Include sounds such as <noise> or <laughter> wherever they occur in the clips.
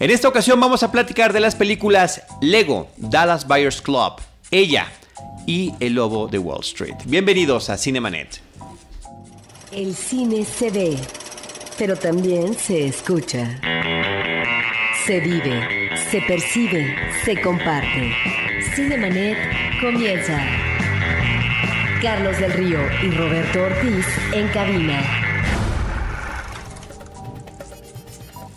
En esta ocasión vamos a platicar de las películas Lego, Dallas Buyers Club, Ella y El Lobo de Wall Street. Bienvenidos a Cinemanet. El cine se ve, pero también se escucha. Se vive, se percibe, se comparte. Cinemanet comienza. Carlos del Río y Roberto Ortiz en cabina.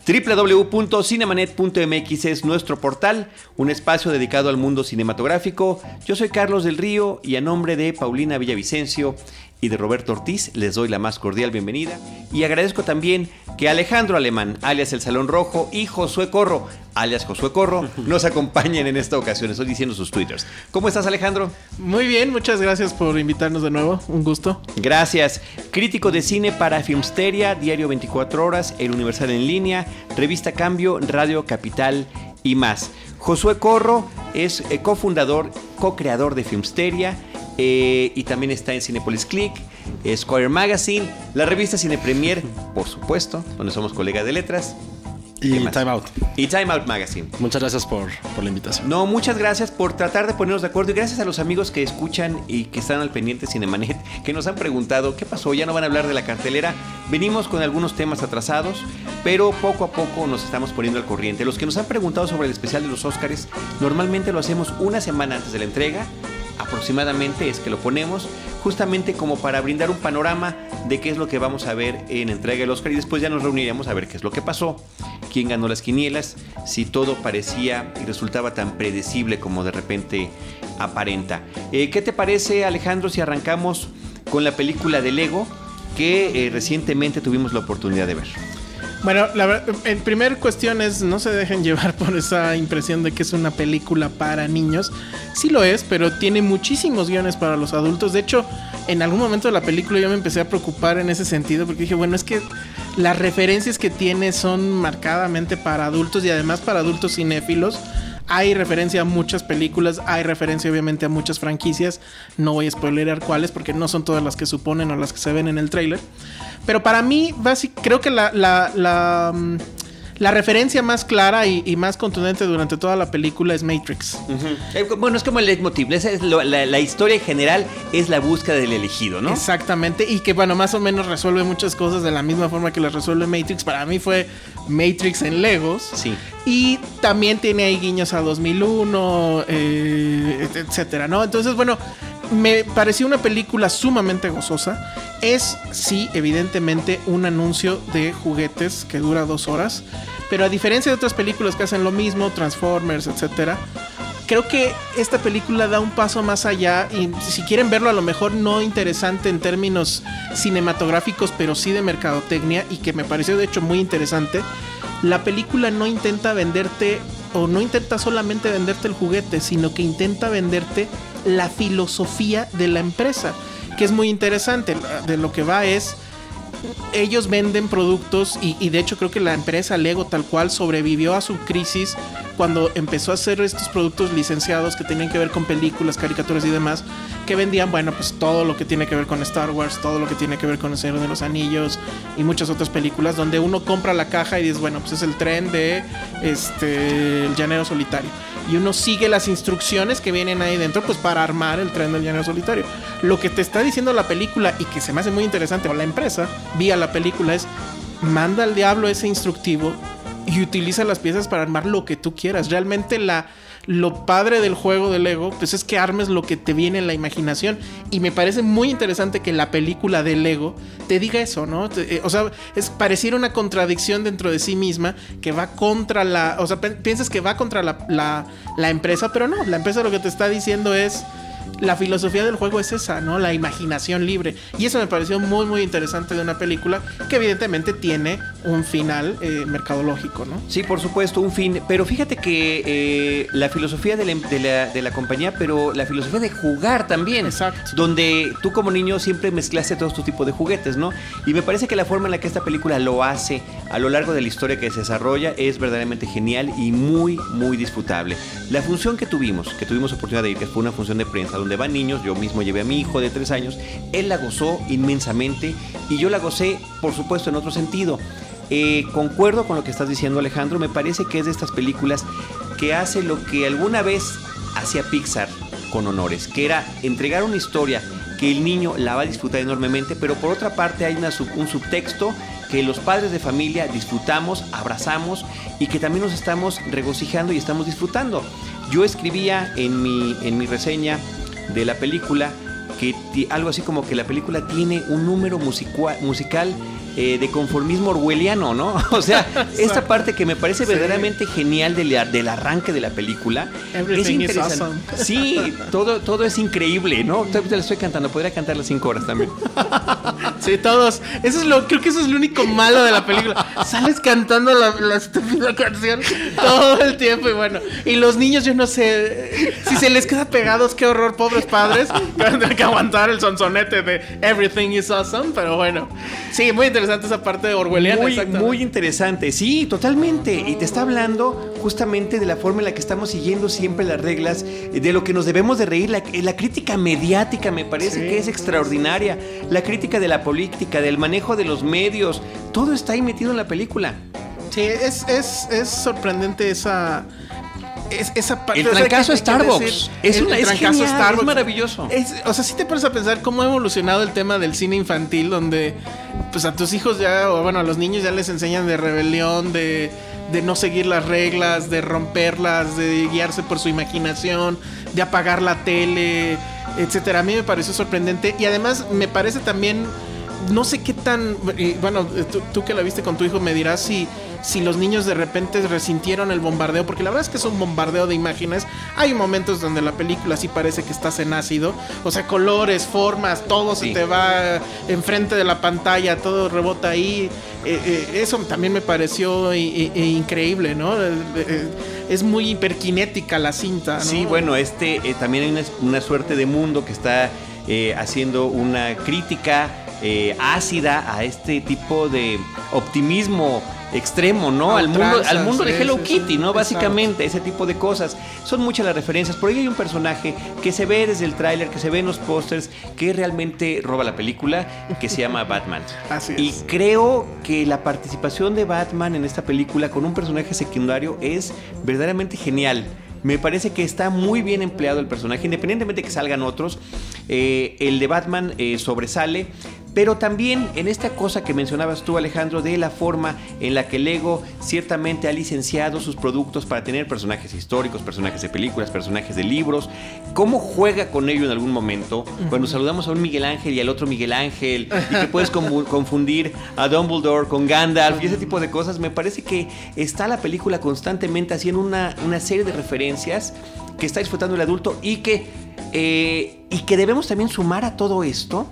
www.cinemanet.mx es nuestro portal, un espacio dedicado al mundo cinematográfico. Yo soy Carlos del Río y a nombre de Paulina Villavicencio y de Roberto Ortiz les doy la más cordial bienvenida y agradezco también que Alejandro Alemán, alias El Salón Rojo, y Josué Corro, alias Josué Corro, <laughs> nos acompañen en esta ocasión. Estoy diciendo sus twitters. ¿Cómo estás Alejandro? Muy bien, muchas gracias por invitarnos de nuevo, un gusto. Gracias. Crítico de cine para Filmsteria, Diario 24 Horas, El Universal en línea, Revista Cambio, Radio Capital y más. Josué Corro es eh, cofundador, co-creador de Filmsteria eh, y también está en Cinepolis Click, Square Magazine, la revista Cine Premier, por supuesto, donde somos colegas de letras. Y. Time Out. Y Time Out Magazine. Muchas gracias por, por la invitación. No, muchas gracias por tratar de ponernos de acuerdo y gracias a los amigos que escuchan y que están al pendiente de Cinemanet, que nos han preguntado qué pasó, ya no van a hablar de la cartelera. Venimos con algunos temas atrasados, pero poco a poco nos estamos poniendo al corriente. Los que nos han preguntado sobre el especial de los Óscares, normalmente lo hacemos una semana antes de la entrega, aproximadamente es que lo ponemos, justamente como para brindar un panorama de qué es lo que vamos a ver en entrega del Oscar y después ya nos reuniremos a ver qué es lo que pasó, quién ganó las quinielas, si todo parecía y resultaba tan predecible como de repente aparenta. Eh, ¿Qué te parece Alejandro si arrancamos con la película de Lego que eh, recientemente tuvimos la oportunidad de ver? Bueno, la en primer cuestión es no se dejen llevar por esa impresión de que es una película para niños. Sí lo es, pero tiene muchísimos guiones para los adultos. De hecho, en algún momento de la película yo me empecé a preocupar en ese sentido porque dije, bueno, es que las referencias que tiene son marcadamente para adultos y además para adultos cinéfilos. Hay referencia a muchas películas, hay referencia obviamente a muchas franquicias. No voy a spoilerar cuáles porque no son todas las que suponen o las que se ven en el tráiler. Pero para mí, creo que la, mm, la referencia más clara y, y más contundente durante toda la película es Matrix. Eh, Bueno, es como el leitmotiv, esa es lo- la, la historia en general es la búsqueda del elegido, ¿no? Exactamente, y que bueno, más o menos resuelve muchas cosas de la misma forma que las resuelve Matrix. Para mí fue Matrix en Legos. Sí. Y también tiene ahí guiños a 2001, eh, et- etcétera, ¿no? Entonces, bueno, me pareció una película sumamente gozosa. Es, sí, evidentemente, un anuncio de juguetes que dura dos horas. Pero a diferencia de otras películas que hacen lo mismo, Transformers, etcétera, creo que esta película da un paso más allá y si quieren verlo a lo mejor no interesante en términos cinematográficos, pero sí de mercadotecnia y que me pareció de hecho muy interesante, la película no intenta venderte o no intenta solamente venderte el juguete, sino que intenta venderte la filosofía de la empresa, que es muy interesante. De lo que va es ellos venden productos y, de hecho creo que la empresa Lego tal cual sobrevivió a su crisis cuando empezó a hacer estos productos licenciados que tenían que ver con películas, caricaturas y demás, que vendían, bueno, pues todo lo que tiene que ver con Star Wars, todo lo que tiene que ver con El Señor de los Anillos y muchas otras películas donde uno compra la caja y dices, bueno, pues es el tren de este el llanero solitario. Y uno sigue las instrucciones que vienen ahí dentro, pues para armar el tren del llanero solitario. Lo que te está diciendo la película y que se me hace muy interesante, o la empresa, vía la película, es manda al diablo ese instructivo y utiliza las piezas para armar lo que tú quieras. Realmente la lo padre del juego de Lego pues es que armes lo que te viene en la imaginación y me parece muy interesante que la película de Lego te diga eso, ¿no? Te- eh, o sea, es pareciera una contradicción dentro de sí misma que va contra la, o sea, piensas que va contra la, la, la empresa, pero no, la empresa lo que te está diciendo es la filosofía del juego es esa, ¿no? La imaginación libre. Y eso me pareció muy, muy interesante de una película que evidentemente tiene un final eh, mercadológico, ¿no? Sí, por supuesto, un fin. Pero fíjate que eh, la filosofía de la, de, la, de la compañía, pero la filosofía de jugar también. Exacto. Donde tú como niño siempre mezclaste todos estos tipos de juguetes, ¿no? Y me parece que la forma en la que esta película lo hace a lo largo de la historia que se desarrolla es verdaderamente genial y muy, muy disfrutable. La función que tuvimos, que tuvimos oportunidad de ir, que fue una función de prensa, donde van niños, yo mismo llevé a mi hijo de tres años, él la gozó inmensamente y yo la gocé, por supuesto, en otro sentido. eh, concuerdo con lo que estás diciendo Alejandro, me parece que es de estas películas que hace lo que alguna vez hacía Pixar con honores, que era entregar una historia que el niño la va a disfrutar enormemente, pero por otra parte hay una un subtexto que los padres de familia disfrutamos, abrazamos y que también nos estamos regocijando y estamos disfrutando. Yo escribía en mi, en mi reseña de la película que algo así como que la película tiene un número musical eh, de conformismo orwelliano, ¿no? <laughs> O sea, esta parte que me parece Sí. verdaderamente genial del, del arranque de la película. Everything is interesante. awesome. <laughs> Sí, todo, todo es increíble, ¿no? Todavía la estoy cantando, podría cantar las cinco horas también. <laughs> Sí, todos. Eso es lo, creo que eso es lo único malo de la película. Sales cantando la, la estúpida canción todo el tiempo y bueno. Y los niños, yo no sé si se les queda pegados, qué horror, pobres padres, que van a tener que aguantar el sonsonete de Everything is awesome, pero bueno. Sí, muy interesante esa parte de orwelliana. Muy, muy interesante, sí, totalmente. Y te está hablando justamente de la forma en la que estamos siguiendo siempre las reglas, eh, de lo que nos debemos de reír. La, eh, la crítica mediática me parece Sí. que es extraordinaria. La crítica de la política, del manejo de los medios, todo está ahí metido en la película. Sí, es, es, es sorprendente esa. Es- esa parte. El o sea, trancazo que- que Starbucks. decir, Es el- una- el es trancazo genial, Starbucks. es maravilloso. Es- o sea, sí te pones a pensar cómo ha evolucionado el tema del cine infantil, donde pues a tus hijos ya, o bueno, a los niños ya les enseñan de rebelión, de, de no seguir las reglas, de romperlas, de guiarse por su imaginación, de apagar la tele, etcétera. A mí me pareció sorprendente y además me parece también no sé qué tan. bueno, tú, tú que la viste con tu hijo me dirás si, si los niños de repente resintieron el bombardeo, porque la verdad es que es un bombardeo de imágenes. Hay momentos donde la película sí parece que estás en ácido, o sea, colores, formas, todo Sí. se te va enfrente de la pantalla, todo rebota ahí. Eh, eh, eso también me pareció i- i- i- increíble, ¿no? Eh, es muy hiperkinética la cinta, ¿no? Sí, bueno, este también hay una, una suerte de mundo que está eh, haciendo una crítica eh, ácida a este tipo de optimismo extremo, ¿no? Al mundo, al mundo de Hello Kitty. ¿no? Básicamente, ese tipo de cosas. Son muchas las referencias. Por ahí hay un personaje que se ve desde el tráiler, que se ve en los pósters, que realmente roba la película, que se llama <laughs> Batman. Así Y es. creo que la participación de Batman en esta película con un personaje secundario es verdaderamente genial. Me parece que está muy bien empleado el personaje, independientemente de que salgan otros. Eh, el de Batman eh, sobresale, pero también en esta cosa que mencionabas tú, Alejandro, de la forma en la que Lego ciertamente ha licenciado sus productos para tener personajes históricos, personajes de películas, personajes de libros. ¿Cómo juega con ello en algún momento? Cuando saludamos a un Miguel Ángel y al otro Miguel Ángel, y que puedes confu- <laughs> confundir a Dumbledore con Gandalf y ese tipo de cosas, me parece que está la película constantemente haciendo una, una serie de referencias que está disfrutando el adulto y que, eh, y que debemos también sumar a todo esto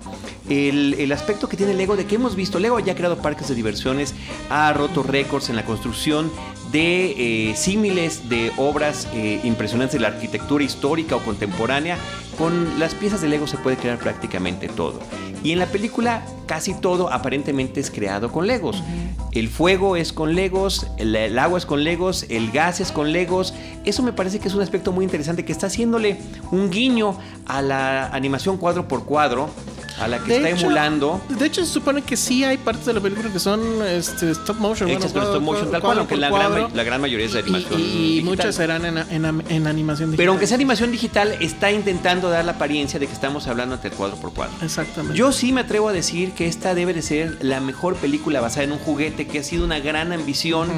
el, el aspecto que tiene Lego de que hemos visto. Lego ya ha creado parques de diversiones, ha roto récords en la construcción de eh, símiles de obras eh, impresionantes de la arquitectura histórica o contemporánea. Con las piezas de Lego se puede crear prácticamente todo. Y en la película casi todo aparentemente es creado con Legos. El fuego es con Legos, el, el agua es con Legos, el gas es con Legos. Eso me parece que es un aspecto muy interesante que está haciéndole un guiño a la animación cuadro por cuadro, a la que De está hecho- emulando. De hecho, se supone que sí hay partes de la película que son este, stop motion. Hechas bueno, con stop motion, tal cual, aunque la gran, la gran mayoría es de animación. Y, y muchas serán en, en- en animación digital. Pero aunque sea animación digital, está intentando dar la apariencia de que estamos hablando ante el cuadro por cuadro. Exactamente. Yo sí me atrevo a decir que esta debe de ser la mejor película basada en un juguete que ha sido una gran ambición,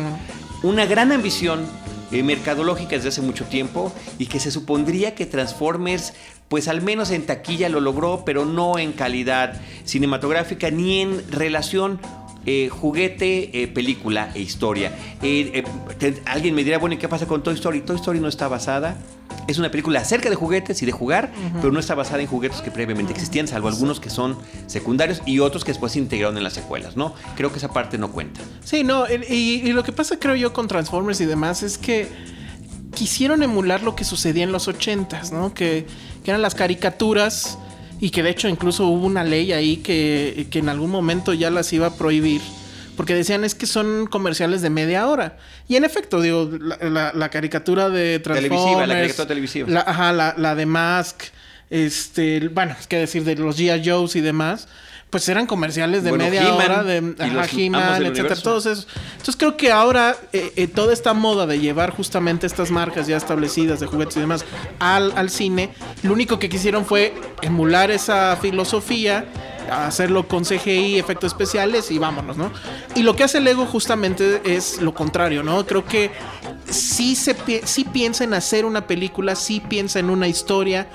una gran ambición eh, mercadológica desde hace mucho tiempo y que se supondría que Transformers, pues al menos en taquilla lo logró, pero no en calidad cinematográfica ni en relación eh, juguete, eh, película e historia. Eh, te- alguien me dirá, bueno, ¿y qué pasa con Toy Story? Toy Story no está basada. Es una película acerca de juguetes y de jugar, pero no está basada en juguetes que previamente existían, salvo algunos que son secundarios y otros que después se integraron en las secuelas, ¿no? Creo que esa parte no cuenta. Sí, no, y, y lo que pasa creo yo con Transformers y demás es que quisieron emular lo que sucedía en los ochentas, ¿no? Que, que eran las caricaturas y que de hecho incluso hubo una ley ahí que, que en algún momento ya las iba a prohibir. Porque decían es que son comerciales de media hora. Y en efecto, digo, la, la- la caricatura de Transformers. Televisiva, la caricatura televisiva. la- ajá, la, la de Mask. Este, bueno, es que decir de los G.I. Joes y demás. Pues eran comerciales de Bueno, media hora de He-Man, etcétera, todos esos. Entonces creo que ahora eh, eh, toda esta moda de llevar justamente estas marcas ya establecidas de juguetes y demás al, al cine, lo único que quisieron fue emular esa filosofía, hacerlo con CGI, efectos especiales y vámonos, ¿no? Y lo que hace Lego justamente es lo contrario, ¿no? Creo que sí, se, sí piensa en hacer una película, sí piensa en una historia.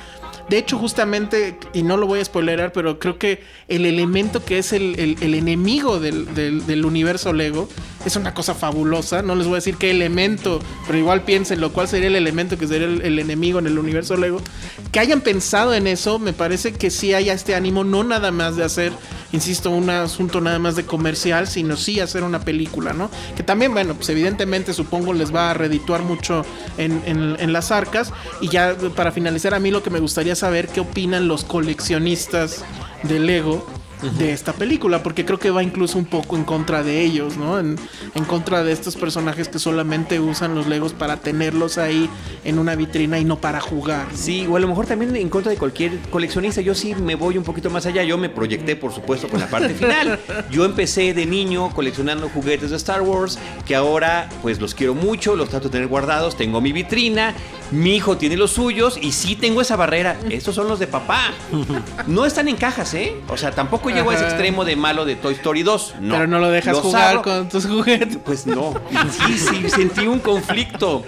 De hecho, justamente, y no lo voy a spoilerar, pero creo que el elemento que es el, el- enemigo del, del- universo Lego es una cosa fabulosa. No les voy a decir qué elemento, pero igual piénsenlo, cuál sería el elemento que sería el, el enemigo en el universo Lego. Que hayan pensado en eso, me parece que sí haya este ánimo, no nada más de hacer, insisto, un asunto nada más de comercial, sino sí hacer una película, ¿no? Que también, bueno, pues evidentemente supongo les va a redituar mucho en, en- en las arcas. Y ya para finalizar, a mí lo que me gustaría saber qué opinan los coleccionistas de Lego de esta película, porque creo que va incluso un poco en contra de ellos, ¿no? En, en contra de estos personajes que solamente usan los Legos para tenerlos ahí en una vitrina y no para jugar. ¿no? Sí, o a lo mejor también en contra de cualquier coleccionista. Yo sí me voy un poquito más allá. Yo me proyecté, por supuesto, con la parte final. <laughs> Yo empecé de niño coleccionando juguetes de Star Wars, que ahora pues los quiero mucho, los trato de tener guardados. Tengo mi vitrina, mi hijo tiene los suyos y sí tengo esa barrera. Estos son los de papá. No están en cajas, ¿eh? O sea, tampoco llego a ese extremo de malo de Toy Story 2. No. Pero no lo dejas jugar con tus juguetes. Pues no. Sí, sí, sentí un conflicto.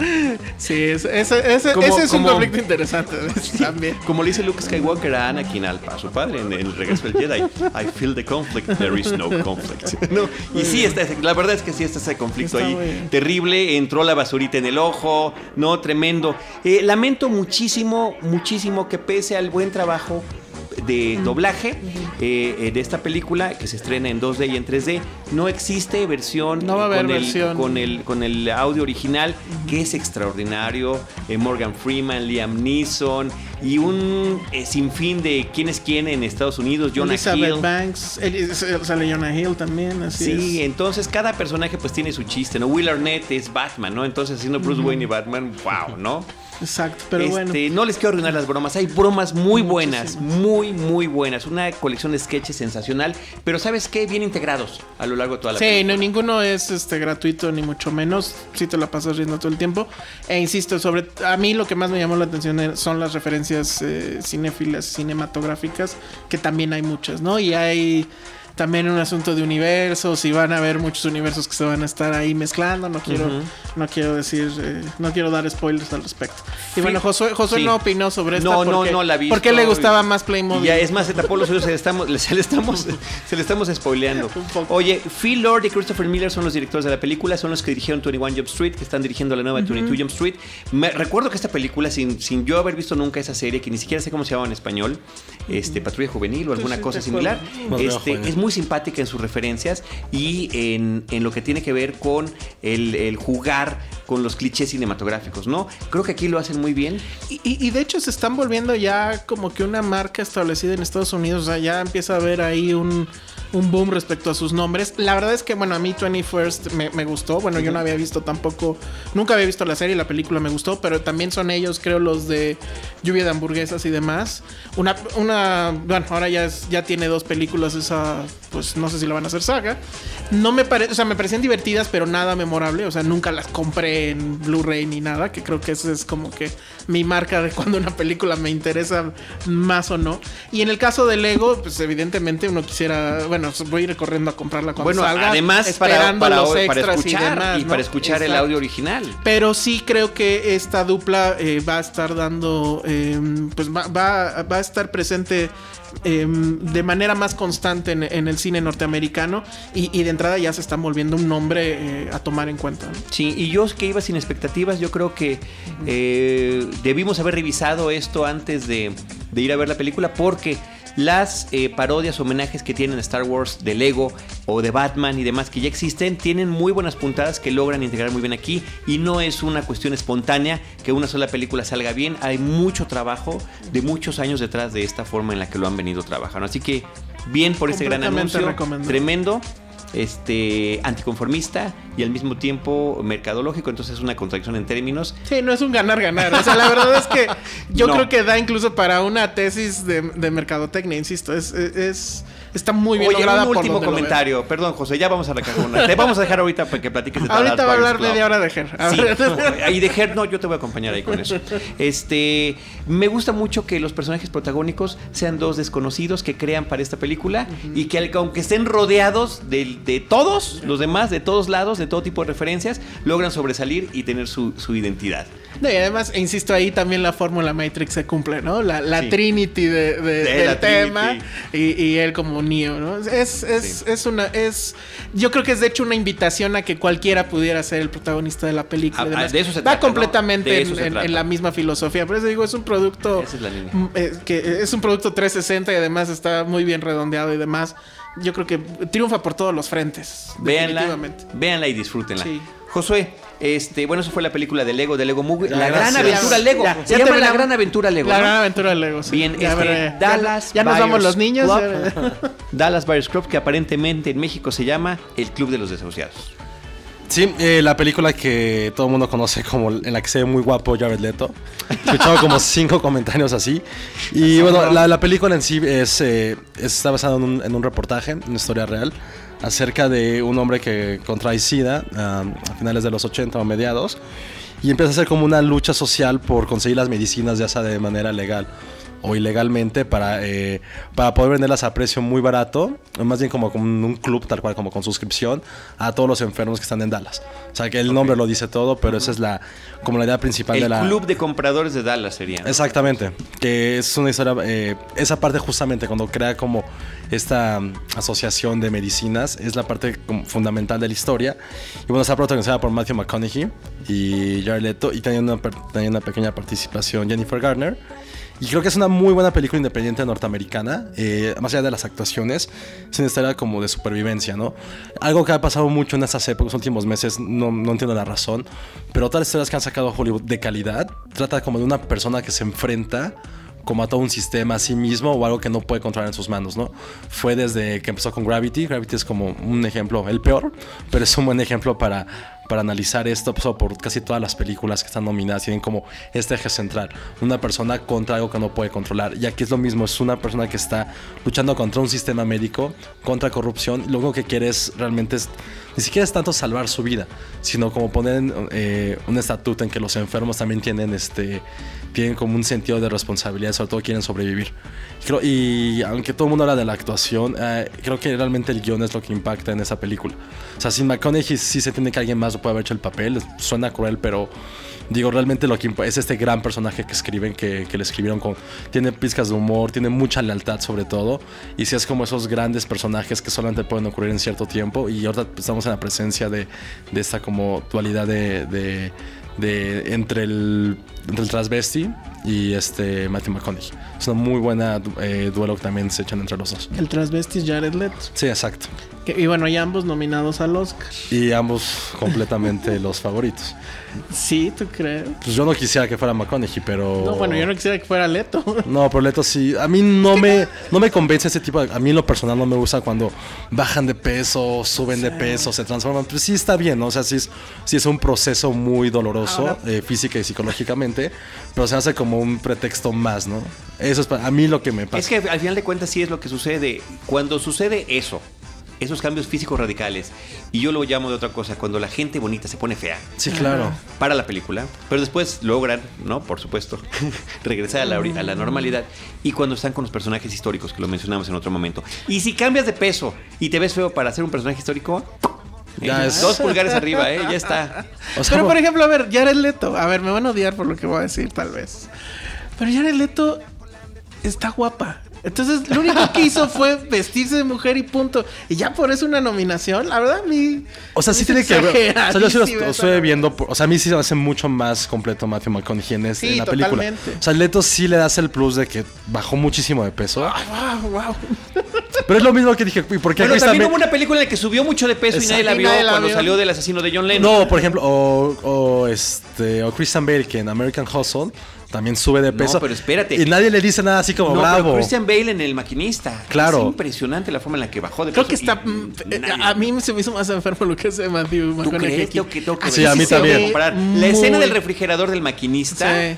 Sí, es- ese, ese- Como- ese es como- un conflicto interesante <laughs> también. Como le dice Luke Skywalker a Anakin a su padre en el regreso del Jedi, I feel the conflict, there is no conflict. <laughs> No, y sí, está, ese- la verdad es que sí está ese conflicto Está ahí bien. terrible, entró la basurita en el ojo, no, tremendo. Eh, lamento muchísimo, muchísimo que pese al buen trabajo de doblaje eh, eh, de esta película que se estrena en 2D y en 3D no existe versión No va a haber con, el, con el con el audio original que es extraordinario eh, Morgan Freeman Liam Neeson y un eh, sinfín de quién es quién en Estados Unidos Jonah Elizabeth Hill Banks, sale Jonah Hill también, así Sí, es. entonces cada personaje pues tiene su chiste, ¿no? Will Arnett es Batman, ¿no? Entonces haciendo Bruce Wayne y Batman, wow, ¿no? Exacto, pero bueno. Este, No les quiero arruinar las bromas. Hay bromas muy buenas, muy, muy buenas. Una colección de sketches sensacional. Pero ¿sabes qué? Bien integrados a lo largo de toda la Sí, película. no, ninguno es este gratuito ni mucho menos. Si te la pasas riendo todo el tiempo. E insisto, sobre a mí lo que más me llamó la atención eh, son las referencias eh, cinéfilas, cinematográficas, que también hay muchas, ¿no? Y hay también un asunto de universos y van a haber muchos universos que se van a estar ahí mezclando. No quiero, no quiero decir, eh, no quiero dar spoilers al respecto. Y bueno, Josué, Josué Sí. no opinó sobre esta. No, no, porque- no la vi. ¿Por qué le gustaba más Playmobil? Y ya es más, se tapó los oídos, se le estamos, <laughs> se le estamos, se le estamos spoileando. <laughs> Oye, Phil Lord y Christopher Miller son los directores de la película, son los que dirigieron 21 Jump Street, que están dirigiendo la nueva 22 Jump Street. Me, recuerdo que esta película, sin, sin yo haber visto nunca esa serie, que ni siquiera sé cómo se llamaba en español, este, Patrulla Juvenil o alguna sí, cosa similar, este, Juvenil. es muy simpática en sus referencias y en, en lo que tiene que ver con el, el jugar con los clichés cinematográficos, ¿no? Creo que aquí lo hacen muy bien. Y, y- y de hecho se están volviendo ya como que una marca establecida en Estados Unidos. O sea, ya empieza a haber ahí un, un boom respecto a sus nombres. La verdad es que, bueno, a mí 21st me, gustó. Bueno, yo no había visto tampoco, nunca había visto la serie, la película me gustó, pero también son ellos, creo, los de Lluvia de Hamburguesas y demás. Una, una bueno, ahora ya, ya tiene dos películas esa, pues no sé si la van a hacer saga. No me parece, o sea, me parecían divertidas, pero nada memorable. O sea, nunca las compré en Blu-ray ni nada, que creo que eso es como que mi marca de cuando una película me interesa más o no. Y en el caso de Lego, pues evidentemente uno quisiera, bueno, voy a ir corriendo a comprarla cuando Bueno, salga. además para, esperando para, los para extras escuchar y demás, y ¿no? para escuchar el audio original. Pero sí creo que esta dupla eh, va a estar dando, eh, pues va, va- va a estar presente eh, de manera más constante en, en el cine norteamericano y, y de entrada ya se están volviendo un nombre eh, a tomar en cuenta. ¿no? Sí, y yo que iba sin expectativas, yo creo que eh, debimos haber revisado esto antes de, de ir a ver la película porque las eh, parodias, homenajes que tienen Star Wars de Lego o de Batman y demás que ya existen, tienen muy buenas puntadas que logran integrar muy bien aquí y no es una cuestión espontánea que una sola película salga bien, hay mucho trabajo de muchos años detrás de esta forma en la que lo han venido trabajando. Así que bien por este gran anuncio, tremendo este anticonformista y al mismo tiempo mercadológico, entonces es una contradicción en términos. Sí, no es un ganar-ganar. O sea, la verdad es que yo <laughs> No. creo que da incluso para una tesis de, de mercadotecnia, insisto. Es, es, está muy bien Oye, lograda un por último lo comentario. Perdón, José, ya vamos a la cajona. Te vamos a dejar ahorita para que platiques de Ahorita va a hablar media hora de Her. A Sí, ver. ahí de Her, no, yo te voy a acompañar ahí con eso. Este, me gusta mucho que los personajes protagónicos sean dos desconocidos que crean para esta película y que aunque estén rodeados de, de todos los demás, de todos lados, de todo tipo de referencias, logran sobresalir y tener su, su identidad. No, y además, e insisto, ahí también la fórmula Matrix se cumple, ¿no? La, la Sí. Trinity de, de- De del la tema Trinity. y, y él como Neo, ¿no? Es, es, Sí. es una, es, yo creo que es de hecho una invitación a que cualquiera pudiera ser el protagonista de la película. Ah, y demás. ah, de eso se Va trata, ¿no? completamente en, eso se en- trata. en la misma filosofía. Por eso digo, es un producto Esa es la línea. mm, eh, que es un producto 360 y además está muy bien redondeado y demás. Yo creo que triunfa por todos los frentes. Véanla, véanla y disfrútenla. Sí. Josué, este, bueno, eso fue la película de Lego, de Lego Movie. La gran aventura Lego. Ya, Se ya llama La gran aventura Lego. La ¿no? gran aventura de Lego. sí. Bien, Ya, este, ya- Dallas Ya, nos vamos los niños. Club. <laughs> <laughs> Dallas Buyers Club, que aparentemente en México se llama el Club de los Desahuciados. Sí, eh, la película que todo el mundo conoce como en la que se ve muy guapo Jared Leto. He escuchado como <laughs> cinco comentarios así. Y bueno, la, la película en sí es, eh, está basada en un, en un reportaje, en una historia real, acerca de un hombre que contrae SIDA ah, a finales de los 80 o mediados. Y empieza a hacer como una lucha social por conseguir las medicinas, ya sea de manera legal o ilegalmente para, eh, para poder venderlas a precio muy barato, más bien como con un club, tal cual, como con suscripción, a todos los enfermos que están en Dallas. O sea, que el nombre lo dice todo, pero esa es la, como la idea principal de El la... Club de Compradores de Dallas sería. ¿no? Exactamente, que es una historia, eh, esa parte justamente cuando crea como esta mm, asociación de medicinas, es la parte fundamental de la historia. Y bueno, está protagonizada por Matthew McConaughey y Jared Leto, y también una, también una pequeña participación Jennifer Garner. Y creo que es una muy buena película independiente norteamericana, eh, más allá de las actuaciones, es una historia como de supervivencia, ¿no? Algo que ha pasado mucho en estas épocas, últimos meses, no, no entiendo la razón, pero las historias que han sacado Hollywood de calidad, trata como de una persona que se enfrenta como a todo un sistema a sí mismo o algo que no puede controlar en sus manos, ¿no? Fue desde que empezó con Gravity, Gravity es como un ejemplo, el peor, pero es un buen ejemplo para, para analizar esto, pasó por casi todas las películas que están nominadas, tienen como este eje central, una persona contra algo que no puede controlar, y aquí es lo mismo, es una persona que está luchando contra un sistema médico, contra corrupción, y lo único que quiere es realmente es, ni siquiera es tanto salvar su vida, sino como poner eh, un estatuto en que los enfermos también tienen este tienen como un sentido de responsabilidad, sobre todo quieren sobrevivir. Creo- y aunque todo el mundo habla de la actuación, eh, creo que realmente el guion es lo que impacta en esa película. O sea, sin McConaughey sí se entiende que alguien más lo puede haber hecho el papel, suena cruel, pero digo, realmente lo que es este gran personaje que escriben, que, le escribieron con... Tiene pizcas de humor, tiene mucha lealtad sobre todo, y sí es como esos grandes personajes que solamente pueden ocurrir en cierto tiempo, y ahora estamos en la presencia de, de esta como dualidad de... de de entre el, entre el transvesti y este Matthew McConaughey. Es una muy buena eh, duelo que también se echan entre los dos. El transvestis Jared Leto. Sí, exacto. Que- y bueno, y ambos nominados al Oscar. Y ambos completamente <laughs> los favoritos. Sí, ¿tú crees? Pues yo no quisiera que fuera McConaughey, pero... No, bueno, yo no quisiera que fuera Leto. <laughs> No, pero Leto sí. A mí no me, no me convence ese tipo de... A mí en lo personal no me gusta cuando bajan de peso, suben de peso, se transforman. Pues sí está bien, ¿no? O sea, sí es, sí es un proceso muy doloroso, Ahora- eh, física y psicológicamente, pero se hace como un pretexto más, ¿no? Eso es para a mí lo que me pasa. Es que al final de cuentas sí es lo que sucede. Cuando sucede eso, esos cambios físicos radicales, y yo lo llamo de otra cosa, cuando la gente bonita se pone fea, Sí, claro. para la película, pero después logran, ¿no? Por supuesto, <laughs> regresar a la, a la normalidad. Y cuando están con los personajes históricos, que lo mencionamos en otro momento. Y si cambias de peso y te ves feo para ser un personaje histórico, Ya es- dos pulgares arriba, ¿eh? Ya está. O sea, Pero por ejemplo, a ver, Jared Leto. A ver, me van a odiar por lo que voy a decir, tal vez. Pero Jared Leto está guapa. Entonces, lo único que hizo fue vestirse de mujer y punto. Y ya por eso una nominación, la verdad, a mí. O sea, sí tiene que ver. O sea, yo sí lo, estoy viendo. por- o sea, a mí sí se me hace mucho más completo Matthew McConaughey en, este- Sí, en la película. totalmente. O sea, Leto sí le das el plus de que bajó muchísimo de peso. Ah, wow, wow. <laughs> Pero es lo mismo que dije. ¿y ¿Por qué Bueno, Christian también hubo una película en la que subió mucho de peso y nadie la vio Y nadie la cuando vio. salió del asesino de John Lennon. No, por ejemplo, o, o este o Christian Bale que en American Hustle también sube de peso. pero espérate. Y nadie le dice nada así como No, bravo. pero Christian Bale en El Maquinista. Claro. Es impresionante la forma en la que bajó de Creo peso que está. mm, eh, nadie- A mí se me hizo más enfermo lo que hace Matthew ¿Tú McConaughey crees? aquí. Tengo que, tengo que Aquí Sí, a mí también. La escena del refrigerador del maquinista. Sí.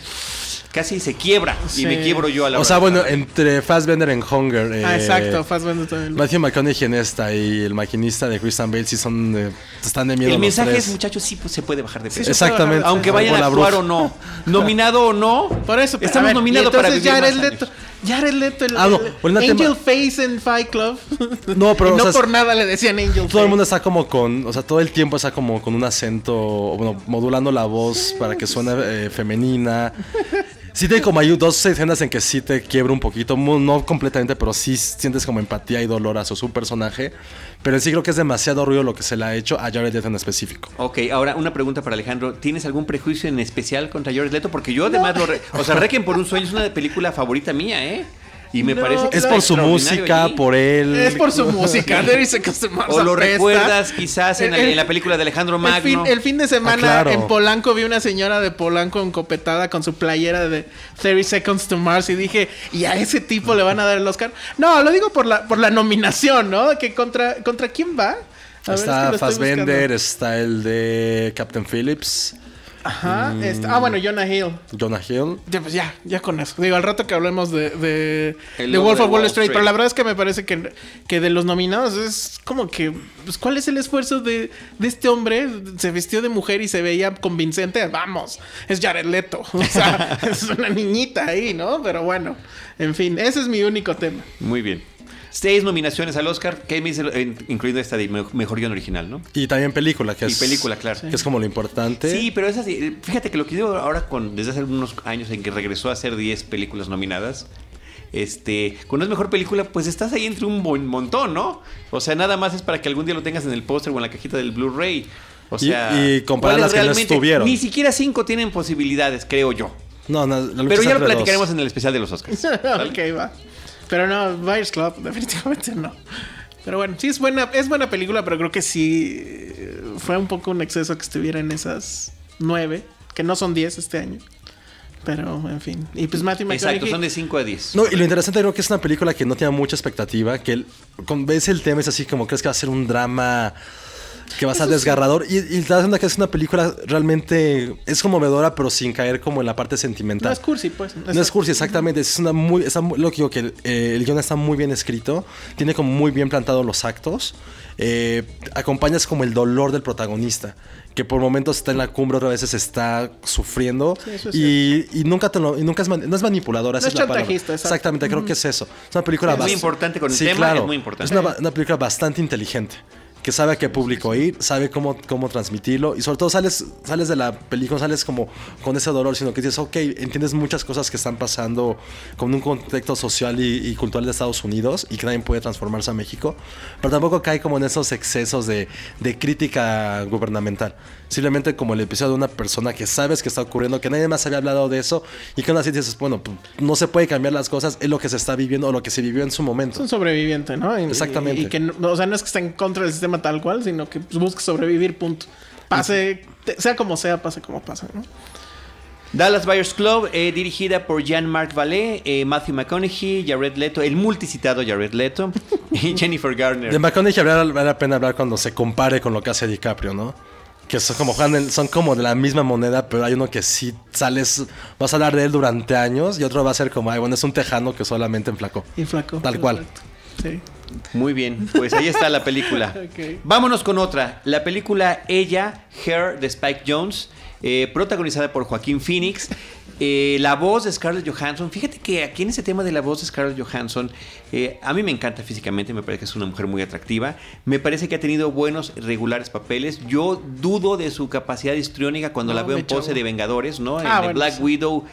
Casi se quiebra y me quiebro yo a la O hora sea, bueno, entre Fassbender en Hunger. eh, Ah, exacto, Fassbender también. Matthew McConaughey en esta y el maquinista de Christian Bale sí son. eh, están de miedo el los mensaje tres. es, muchachos, sí pues, se puede bajar de peso. Exactamente. Aunque vayan a actuar o no, nominado o no, Por eso, pero, estamos nominados para entonces vivir Jared más Leto, años. Jared Leto, el, Ah, no, el- Angel tema- Face en Fight Club. No, <laughs> pero, Y o no sea, por nada le decían Angel Face. Todo el mundo está como con, o sea, todo el tiempo está como con un acento, bueno, modulando la voz para que suene eh, femenina. Sí tiene como hay dos escenas en que sí te quiebra un poquito, mu- no completamente, pero sí sientes como empatía y dolor hacia su personaje. Pero en sí creo que es demasiado ruido lo que se le ha hecho a Jared Leto en específico. Ok, ahora una pregunta para Alejandro. ¿Tienes algún prejuicio en especial contra Jared Leto? Porque yo además lo... re- O sea, Requiem por un sueño es una película favorita mía, ¿eh? Y me No, parece que Es por su música, allí. por él. Es por su música. There is a customer O lo recuerdas quizás en, el- El- en la película de Alejandro El Magno. fin, el fin de semana Ah, claro. en Polanco vi una señora de Polanco encopetada con su playera de 30 Seconds to Mars y dije, ¿y a ese tipo le van a dar el Oscar? No, lo digo por la, por la nominación, ¿no? Que contra, ¿Contra quién va? A ver, es que Está Fassbender, está el de Captain Phillips, Ajá. está- ah, bueno, Jonah Hill. Jonah Hill. Ya, pues ya, ya con eso. Digo, al rato que hablemos de, de, de Wolf de of Wall Wall Street, Street. pero la verdad es que me parece que, que de los nominados es como que, pues, ¿cuál es el esfuerzo de, de este hombre? Se vistió de mujer y se veía convincente. Vamos, es Jared Leto. <laughs> O sea, <laughs> es una niñita ahí, ¿no? Pero bueno, en fin, ese es mi único tema. Muy bien. Seis nominaciones al Oscar, que me dice, incluyendo esta de me- mejor guion original, ¿no? Y también película, que Y es. película, claro. Que es como lo importante. Sí, pero es así. Fíjate que lo que digo ahora, con, desde hace algunos años en que regresó a hacer 10 películas nominadas, este, cuando es mejor película, pues estás ahí entre un bon- montón, ¿no? O sea, nada más es para que algún día lo tengas en el póster o en la cajita del Blu-ray. O Y- sea, y comparar ¿cuáles las que no estuvieron. Ni siquiera cinco tienen posibilidades, creo yo. No, no, la lucha Pero ya lo dos. platicaremos en el especial de los Oscars. <laughs> ok, va. Pero no, Buyers Club, <laughs> definitivamente no. Pero bueno, sí es buena, es buena película, pero creo que sí eh, fue un poco un exceso que estuviera en esas nueve, que no son diez este año. Pero, en fin. Y pues Matthew Exacto, McConaughey. son de 5 a 10. No, y lo interesante creo que es una película que no tiene mucha expectativa, que el- con, ves el tema es así como crees que va a ser un drama que va a ser desgarrador y, y te das cuenta que es una película realmente es conmovedora pero sin caer como en la parte sentimental. No es cursi, pues. No es cursi, exactamente. Es una muy, está muy- lo que digo, que el, eh, el guion está muy bien escrito, tiene como muy bien plantados los actos. Eh, acompañas como el dolor del protagonista, que por momentos está en la cumbre, otras veces está sufriendo. Sí, eso es y, y nunca, te lo- y nunca es, man- no es manipuladora, No es la palabra. Exactamente, creo que es eso. Es una película Es muy bast- importante con el tema, es muy importante. Es una película bastante inteligente. Que sabe a qué público ir, sabe cómo, cómo transmitirlo. Y sobre todo sales, sales de la película, sales como con ese dolor, sino que dices, ok, entiendes muchas cosas que están pasando con un contexto social y, y cultural de Estados Unidos y que también puede transformarse a México. Pero tampoco cae como en esos excesos de, de crítica gubernamental. Simplemente como el episodio de una persona que sabes que está ocurriendo, que nadie más había hablado de eso y que aún así dices, bueno, pues, no se puede cambiar las cosas, es lo que se está viviendo o lo que se vivió en su momento. Es un sobreviviente, ¿no? Y- Exactamente. Y, y que, no- o sea, no es que esté en contra del sistema tal cual, sino que pues, busca sobrevivir, punto. Pase, sea como sea, pase como pase, ¿no? Dallas Buyers Club, eh, dirigida por Jean-Marc Vallée, eh, Matthew McConaughey, Jared Leto, el multicitado Jared Leto <laughs> y Jennifer Garner. De McConaughey vale la pena hablar cuando se compare con lo que hace DiCaprio, ¿no? Que son como, son como de la misma moneda, pero hay uno que sí sales, vas a hablar de él durante años y otro va a ser como, ay, bueno, es un tejano que solamente enflacó. Y flaco. Tal cual. Sí. Muy bien, pues ahí está la película. <laughs> Vámonos con otra. La película Ella, Her de Spike Jones, eh, protagonizada por Joaquín Phoenix. Eh, la voz de Scarlett Johansson. Fíjate que aquí en ese tema de la voz de Scarlett Johansson, eh, a mí me encanta físicamente, me parece que es una mujer muy atractiva. Me parece que ha tenido buenos, regulares papeles. Yo dudo de su capacidad histriónica cuando No, la veo en pose chavo. de Vengadores, ¿no? En Ah, The bueno, Black sí. Widow.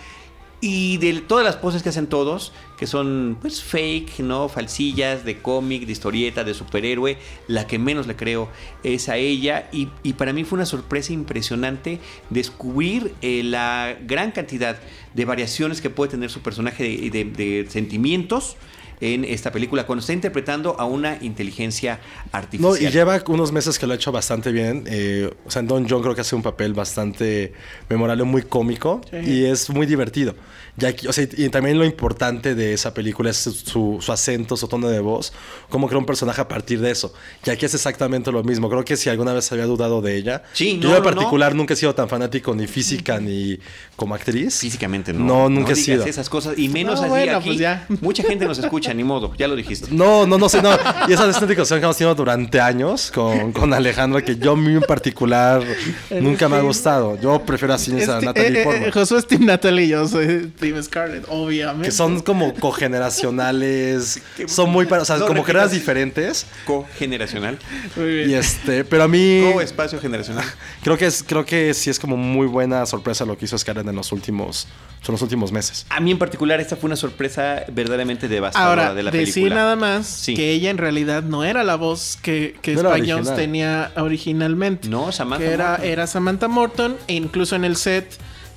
Y de todas las poses que hacen todos, que son pues fake, ¿no? Falsillas, de cómic, de historieta, de superhéroe, la que menos le creo es a ella. Y, y para mí fue una sorpresa impresionante descubrir eh, la gran cantidad de variaciones que puede tener su personaje de, de- de sentimientos. en esta película cuando está interpretando a una inteligencia No, artificial. y lleva unos meses que lo ha hecho bastante bien. Eh, o sea, Don John creo que hace un papel bastante memorable, muy cómico Sí. y es muy divertido. Y, aquí- o sea, y también lo importante de esa película es su, su acento, su tono de voz, cómo crea un personaje a partir de eso. Y aquí es exactamente lo mismo. Creo que si alguna vez había dudado de ella, Sí, yo no, en no, particular nunca he sido tan fanático ni física ni como actriz. Físicamente no. No, nunca he digas sido. esas cosas. Y menos No, así bueno, aquí. pues ya. Mucha gente nos escucha, ni modo. Ya lo dijiste. No, no, no sé, no. Y esa es una discusión que hemos tenido durante años con, con Alejandro, que yo a mí en particular <laughs> nunca me ha gustado. Yo prefiero así a Este- Natalie eh, eh, Portman. Josué es Team Natalie y yo soy Team Scarlett, obviamente. Que son como cogeneracionales, <laughs> son muy, para- o sea, No como repitas. diferentes. Co-generacional. Muy bien. Y este, pero a mí Co-espacio generacional. creo que es, creo que sí es como muy buena sorpresa lo que hizo Scarlett en los últimos, son los últimos meses. A mí en particular esta fue una sorpresa verdaderamente devastadora Ahora, de la decir película. nada más Sí. que ella en realidad no era la voz que, que No Spy Jones tenía originalmente. No, Samantha que era, Morton. era Samantha Morton e incluso en el set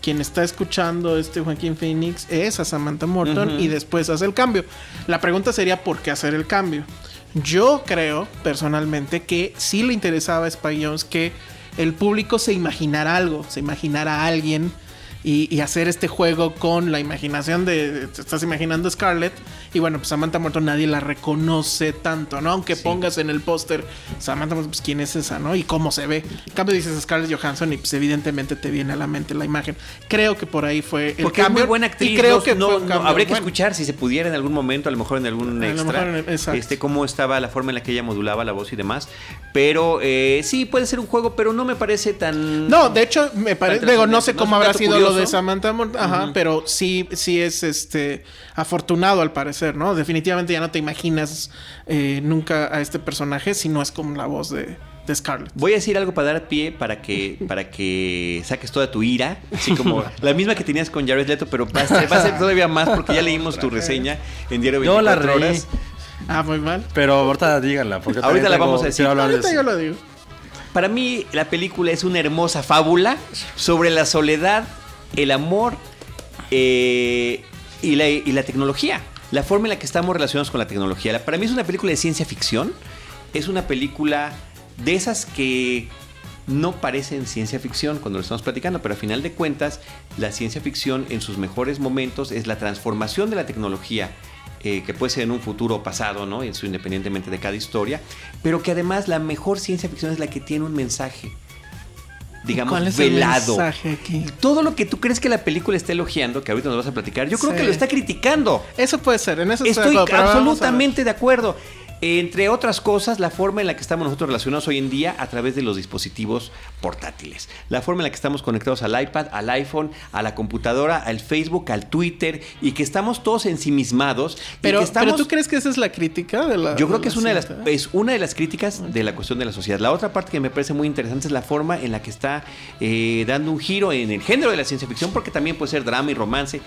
quien está escuchando este Joaquín Phoenix es a Samantha Morton y después hace el cambio. La pregunta sería ¿por qué hacer el cambio? Yo creo personalmente que sí le interesaba a Spy Jones que el público se imaginara algo, se imaginara a alguien y, y hacer este juego con la imaginación de. Te estás imaginando Scarlett. Y bueno, pues Samantha Morton nadie la reconoce tanto, ¿no? Aunque pongas en el póster Samantha Morton, pues quién es esa, ¿no? Y cómo se ve. En cambio dices Scarlett Johansson y pues evidentemente te viene a la mente la imagen. Creo que por ahí fue el Porque cambio. es muy buena actriz. Y creo no- que no, fue un no, cambio habría que bueno. escuchar si se pudiera en algún momento, a lo mejor en algún A lo extra, mejor este, cómo estaba la forma en la que ella modulaba la voz y demás. Pero eh, sí, puede ser un juego, pero no me parece tan... No, de hecho, me parece. Digo, no sé ¿no? cómo habrá sido lo de. Samantha Morton. Ajá, pero sí, sí es este afortunado al parecer, ¿no? Definitivamente ya no te imaginas eh, nunca a este personaje si no es como la voz de, de Scarlett. Voy a decir algo para dar pie para que, para que saques toda tu ira, así como <laughs> la misma que tenías con Jared Leto, pero va a ser, va a ser <laughs> todavía más porque ya leímos tu reseña en Diario Yo 24 la reí, horas. Ah, muy mal. pero ahorita díganla. Porque Ahorita la vamos a decir. de Ahorita eso. yo lo digo. Para mí la película es una hermosa fábula sobre la soledad, el amor eh, y, la, y la tecnología. La forma en la que estamos relacionados con la tecnología. Para mí es una película de ciencia ficción. Es una película de esas que no parecen ciencia ficción cuando lo estamos platicando, pero a final de cuentas la ciencia ficción en sus mejores momentos es la transformación de la tecnología eh, que puede ser en un futuro pasado, ¿no? Eso independientemente de cada historia, pero que además la mejor ciencia ficción es la que tiene un mensaje, digamos, ¿Cuál es velado. aquí? Todo lo que tú crees que la película está elogiando, que ahorita nos vas a platicar, yo creo Sí. que lo está criticando. Eso puede ser, en eso estoy, Estoy de acuerdo, absolutamente de acuerdo. Entre otras cosas, la forma en la que estamos nosotros relacionados hoy en día a través de los dispositivos portátiles. La forma en la que estamos conectados al iPad, al iPhone, a la computadora, al Facebook, al Twitter y que estamos todos ensimismados. y Pero, que estamos... pero tú crees que esa es la crítica de la. Yo creo que es una, de las, es una de las críticas de la cuestión de la sociedad. La otra parte que me parece muy interesante es la forma en la que está eh, dando un giro en el género de la ciencia ficción, porque también puede ser drama y romance,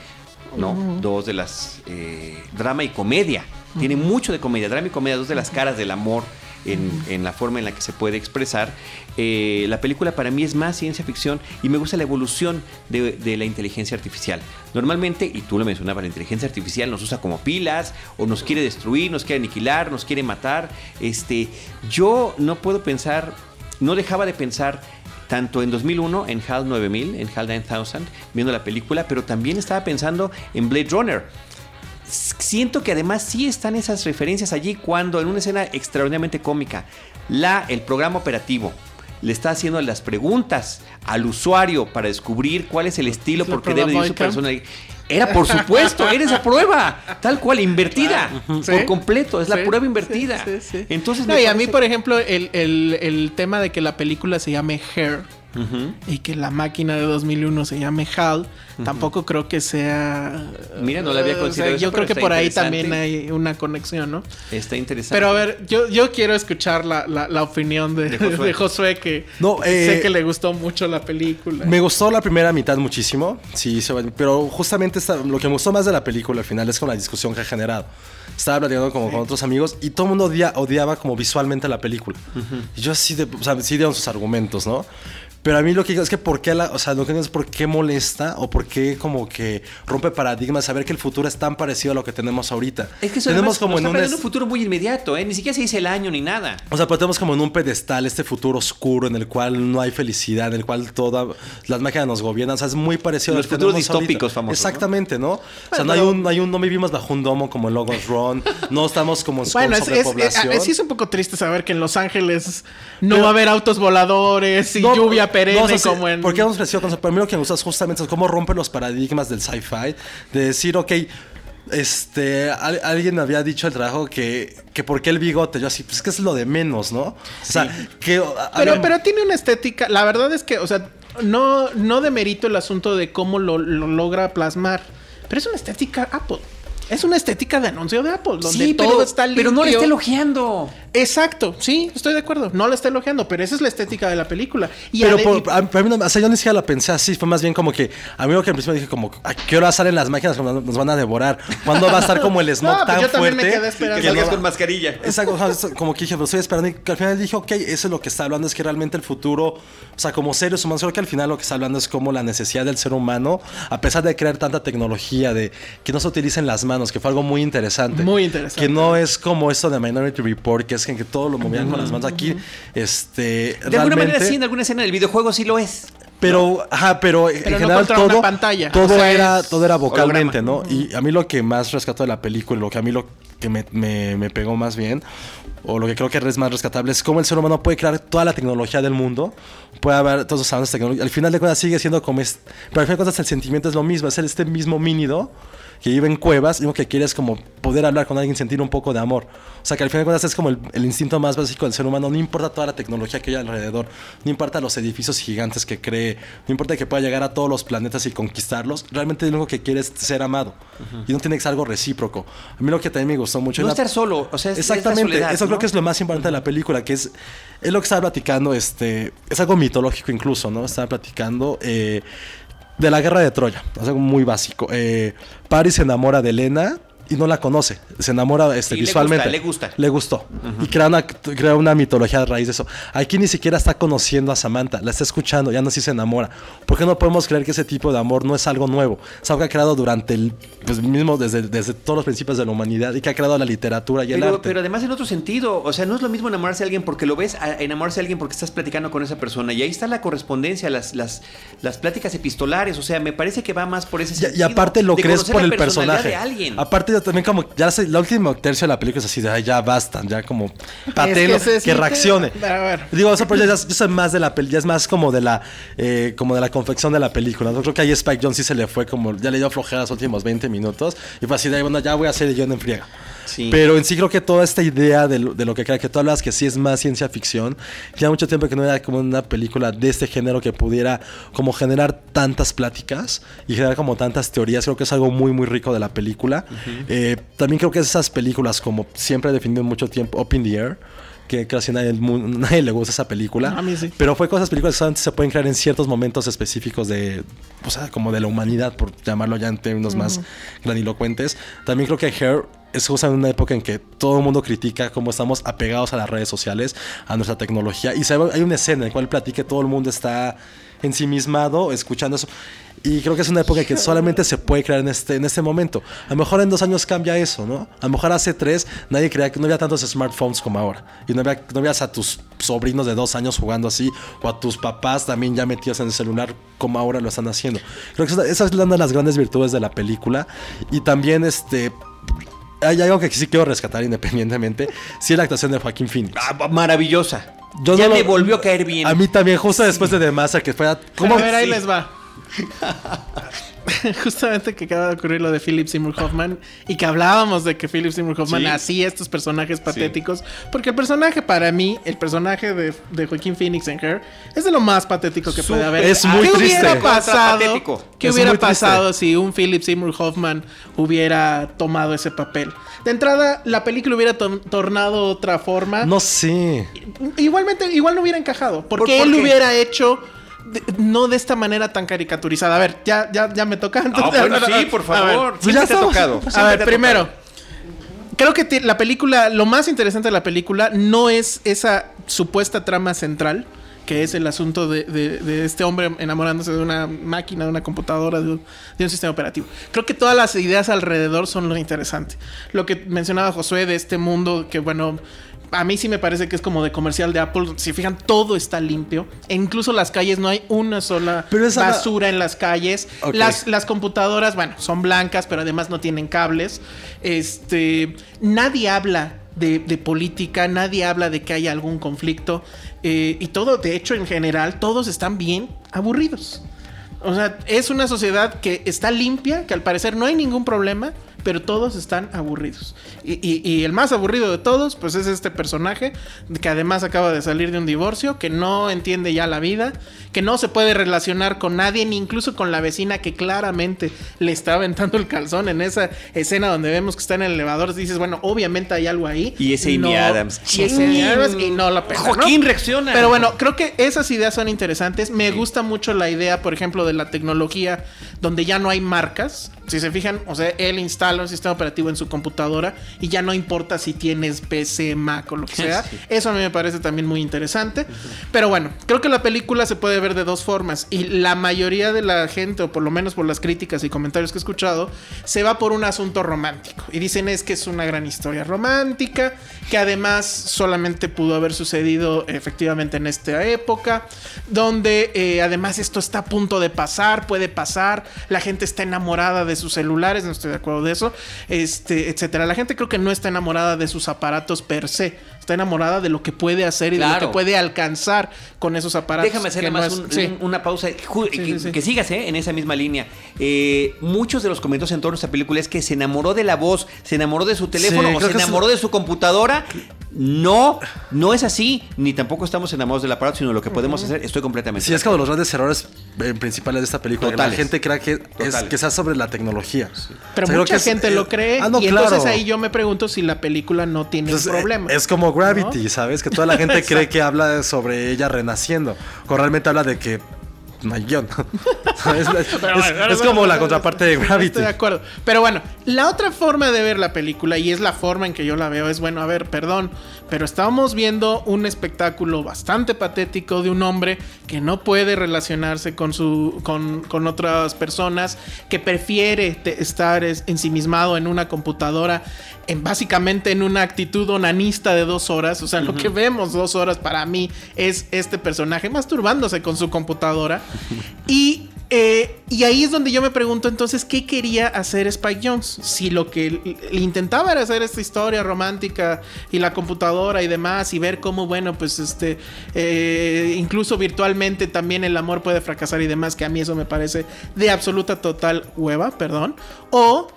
¿no? Dos de las... eh, drama y comedia. Tiene mucho de comedia, drama y comedia, dos de las caras del amor. En, en la forma en la que se puede expresar. Eh, la película para mí es más ciencia ficción y me gusta la evolución de, de la inteligencia artificial. Normalmente, y tú lo mencionabas, la inteligencia artificial nos usa como pilas o nos quiere destruir, nos quiere aniquilar, nos quiere matar. Este, yo no puedo pensar, no dejaba de pensar tanto en 2001 en HAL 9000, en HAL 9000, viendo la película, pero también estaba pensando en Blade Runner siento que además sí están esas referencias allí cuando en una escena extraordinariamente cómica, la, el programa operativo le está haciendo las preguntas al usuario para descubrir cuál es el estilo ¿Es por qué debe ir su programa persona. Era por supuesto, eres a prueba, tal cual, invertida, Sí. por completo, es la prueba invertida. sí. Entonces, No, y a mí, por ejemplo, el, el- el tema de que la película se llame Hair Y que la máquina de 2001 se llame HAL, tampoco creo que sea... Mira, no la había o sea, considerado eso, Yo creo que por ahí también hay una conexión, ¿no? Está interesante. Pero a ver, yo, yo quiero escuchar la, la- la opinión de, De de Josué. Que No, eh, sé que le gustó mucho la película. Me gustó la primera mitad muchísimo, sí, pero justamente esta- lo que me gustó más de la película al final es con la discusión que ha generado. Estaba platicando como con otros amigos y todo el mundo odia- odiaba como visualmente la película. Y yo así de, o sea, sí dieron sus argumentos, ¿no? Pero a mí lo que digo es que por qué, la, o sea, lo que digo es por qué molesta o por qué como que rompe paradigmas saber que el futuro es tan parecido a lo que tenemos ahorita. Es que eso tenemos además nos está un, es- un futuro muy inmediato, ¿eh? Ni siquiera se dice el año ni nada. o sea, pero tenemos como en un pedestal este futuro oscuro en el cual no hay felicidad, en el cual todas las máquinas nos gobiernan. O sea, es muy parecido Los a lo que futuros tenemos ahorita. distópicos famosos, ¿no? Exactamente, ¿no? O sea, no hay, un, no hay un, no vivimos bajo un domo como en Logos Run, no estamos como en Bueno, es, es- sobrepoblación. es- sí es un poco triste saber que en Los Ángeles no va a haber autos voladores y lluvia perenne no, o sea, sí, como en... Porque hemos crecido con eso. Pero a mí lo que me gusta es justamente cómo rompe los paradigmas del sci-fi. De decir, ok, este, al- alguien había dicho el trabajo que, que por qué el bigote. Yo así, pues es que es lo de menos, ¿no? O sea, que. a- Pero, pero tiene una estética. La verdad es que, o sea, no, no demerito el asunto de cómo lo, lo logra plasmar. Pero es una estética Apple. Es una estética de anuncio de Apple, donde sí, todo pero, está limpio. pero no le está elogiando. Exacto, sí, estoy de acuerdo. No la está elogiando, pero esa es la estética de la película. Y pero por- y- a, para mí no- o sea, yo ni siquiera la pensé así, fue más bien como que a mí lo que al principio dije como ¿a qué hora salen las máquinas cuando nos van a devorar? ¿Cuándo va a estar como el <laughs> smog No, pues tan yo también me fuerte? quedé esperando. Que Que salgas no- con mascarilla. Exacto, como que dije, pero estoy esperando y que al final dije, ok, eso es lo que está hablando, es que realmente el futuro, o sea, como seres humanos, creo que al final lo que está hablando es como la necesidad del ser humano, a pesar de crear tanta tecnología, de que no se utilicen las manos, que fue algo muy interesante. Muy interesante. Que no es como esto de Minority Report, que es que, que todo lo movían con las manos. Aquí, este, De alguna realmente... manera sí, en alguna escena del videojuego sí lo es. Pero, ajá, pero, en Pero no general una todo, pantalla. todo O sea, era, todo era vocalmente, holograma. ¿no? Y a mí lo que más rescató de la película, lo que a mí lo que me, me- me pegó más bien, o lo que creo que es más rescatable, es cómo el ser humano puede crear toda la tecnología del mundo, puede haber todos los avances tecnológicos. Al final de cuentas sigue siendo como es, pero al final de cuentas el sentimiento es lo mismo, es este mismo mínido que vive en cuevas y lo que quiere es como poder hablar con alguien, sentir un poco de amor. O sea que al final de cuentas es como el, el instinto más básico del ser humano, no importa toda la tecnología que hay alrededor, no importa los edificios gigantes que cree, no importa que pueda llegar a todos los planetas y conquistarlos, realmente lo único que quiere es ser amado y no tiene que ser algo recíproco. A mí lo que también me gustó mucho No es la- estar solo, o sea, es- es la Exactamente, soledad, eso ¿no? creo que es lo más importante de la película, que es, es lo que estaba platicando, este, es algo mitológico incluso, ¿no? Estaba platicando eh, de la guerra de Troya, es algo muy básico. Eh, Paris se enamora de Elena y no la conoce, se enamora este, Sí, le visualmente. gusta, le gusta. Le gustó. Y crea una, crea una mitología a raíz de eso. Aquí ni siquiera está conociendo a Samantha, la está escuchando, ya no sí se enamora. ¿Por qué no podemos creer que ese tipo de amor no es algo nuevo? Es algo que ha creado durante el, pues mismo desde, desde todos los principios de la humanidad y que ha creado la literatura y el Pero, arte. pero además en otro sentido, o sea, no es lo mismo enamorarse de alguien porque lo ves, a enamorarse de alguien porque estás platicando con esa persona. Y ahí está la correspondencia, las, las, las pláticas epistolares. O sea, me parece que va más por ese Y, sentido. y aparte lo de crees por el personaje. de alguien. Aparte también como ya sé, la última tercio de la película es así de "Ay, ya basta, ya como patelo Es que reaccione. Digo, eso pero ya, ya soy más de la peli, ya es más como de la eh, como de la confección de la película. Yo creo que ahí Spike Jones sí se le fue como ya le dio flojera los últimos 20 minutos y fue así de "Ay, bueno, ya voy a hacer el guion en friega. Sí. Pero en sí creo que toda esta idea de lo, de lo que crea que tú hablas que sí es más ciencia ficción, ya mucho tiempo que no era como una película de este género que pudiera como generar tantas pláticas y generar como tantas teorías, creo que es algo muy muy rico de la película. Eh, también creo que esas películas como siempre he definido mucho tiempo, Up in the Air, que casi nadie, <laughs> nadie le gusta esa película. A mí sí. Pero fue con esas películas que solamente se pueden crear en ciertos momentos específicos de, o sea, como de la humanidad, por llamarlo ya en términos más granilocuentes. También creo que Hair es justo en una época en que todo el mundo critica cómo estamos apegados a las redes sociales, a nuestra tecnología. Y hay una escena en la cual platica que todo el mundo está ensimismado, escuchando eso. Y creo que es una época que solamente se puede crear en este, en este momento. A lo mejor en dos años cambia eso, ¿no? A lo mejor hace tres nadie creía que no había tantos smartphones como ahora. Y no, había, no veías a tus sobrinos de dos años jugando así, o a tus papás también ya metidos en el celular como ahora lo están haciendo. Creo que esa es una de las grandes virtudes de la película. Y también este... Hay algo que sí quiero rescatar independientemente. Sí, la actuación de Joaquín Phoenix. Ah, maravillosa. Yo ya no me lo- volvió a caer bien. A mí también, justo después de The Master, que fue... a- Pero a ver, ahí Sí. les va. <laughs> Justamente que acaba de ocurrir lo de Philip Seymour Hoffman y que hablábamos de que Philip Seymour Hoffman Sí. hacía estos personajes patéticos. Porque el personaje, para mí, el personaje de, de Joaquín Phoenix en Her es de lo más patético que puede haber. es muy ¿Qué triste. hubiera pasado? Patético. ¿Qué Es hubiera triste. pasado si un Philip Seymour Hoffman hubiera tomado ese papel? De entrada, la película hubiera to- tornado otra forma. No sé. Igualmente, igual no hubiera encajado. Porque ¿Por- por él qué? hubiera hecho. De- no de esta manera tan caricaturizada. A ver, ya, ya, ya me toca. Ah, bueno, sí, por ver, favor. pues Siempre ya te ha tocado. a ver, primero. tocado. Creo que la película, lo más interesante de la película no es esa supuesta trama central, que es el asunto de, de- de este hombre enamorándose de una máquina, de una computadora, de un, de un sistema operativo. Creo que todas las ideas alrededor son lo interesante. Lo que mencionaba Josué de este mundo que, bueno, a mí sí me parece que es como de comercial de Apple. Si fijan, todo está limpio. E incluso las calles no hay una sola Pero basura en las calles. Las, las computadoras, bueno, son blancas, pero además no tienen cables. Este, nadie habla de, de política, nadie habla de que haya algún conflicto. eh, y todo, de hecho, en general, todos están bien aburridos. O sea, es una sociedad que está limpia, que al parecer no hay ningún problema, pero todos están aburridos. Y, y- y el más aburrido de todos, pues es este personaje, que además acaba de salir de un divorcio, que no entiende ya la vida, que no se puede relacionar con nadie, ni incluso con la vecina que claramente le está aventando el calzón en esa escena donde vemos que está en el elevador. Dices, bueno, obviamente hay algo ahí. Y es Amy No- Adams. Y es Amy Adams y no la pela, ¿no? Joaquín reacciona. Pero bueno, creo que esas ideas son interesantes. Me gusta mucho la idea, por ejemplo, de la tecnología donde ya no hay marcas. Si se fijan, o sea, él instala un sistema operativo en su computadora y ya no importa si tienes PC, Mac o lo que <laughs> sea. Sí. Eso a mí me parece también muy interesante. Pero bueno, creo que la película se puede ver de dos formas. Y la mayoría de la gente, o por lo menos por las críticas y comentarios que he escuchado, se va por un asunto romántico. Y dicen es que es una gran historia romántica, que además solamente pudo haber sucedido efectivamente en esta época, donde eh, además esto está a punto de pasar, puede pasar, la gente está enamorada de sus celulares, no estoy de acuerdo de eso, este, etcétera. La gente creo que no está enamorada de sus aparatos per se, está enamorada de lo que puede hacer y de lo que puede alcanzar con esos aparatos. Déjame hacerle que no más es- un- sí. un- una pausa. Ju- Sí, que, sí, sí. que sigas ¿eh? en esa misma línea. Eh, muchos de los comentarios en torno a esta película es que se enamoró de la voz, se enamoró de su teléfono Sí, o se que es- enamoró de su computadora. No, no es así. Ni tampoco estamos enamorados del aparato, sino de lo que podemos hacer. Estoy completamente. Sí, es como los grandes errores eh, principales de esta película. que Totales. la gente cree que es que sea sobre la tecnología. Pero O sea, creo mucha que es- gente lo cree ah, no, y entonces ahí yo me pregunto si la película no tiene Entonces, un problema. Es como Gravity, ¿sabes? Que toda la gente <laughs> cree que habla sobre ella renaciendo. O realmente habla de que no hay guion. <laughs> es, es- como la contraparte de Gravity. Estoy de acuerdo. Pero bueno, la otra forma de ver la película, y es la forma en que yo la veo, es bueno, a ver, perdón, pero estamos viendo un espectáculo bastante patético de un hombre que no puede relacionarse con su. con, con otras personas, que prefiere te- estar es- ensimismado en una computadora, en básicamente en una actitud onanista de dos horas. O sea, lo que vemos dos horas para mí es este personaje masturbándose con su computadora. <laughs> Y eh, y ahí es donde yo me pregunto entonces qué quería hacer Spike Jones. Si lo que intentaba era hacer esta historia romántica y la computadora y demás y ver cómo, bueno, pues este, eh, incluso virtualmente también el amor puede fracasar y demás, que a mí eso me parece de absoluta total hueva, perdón. O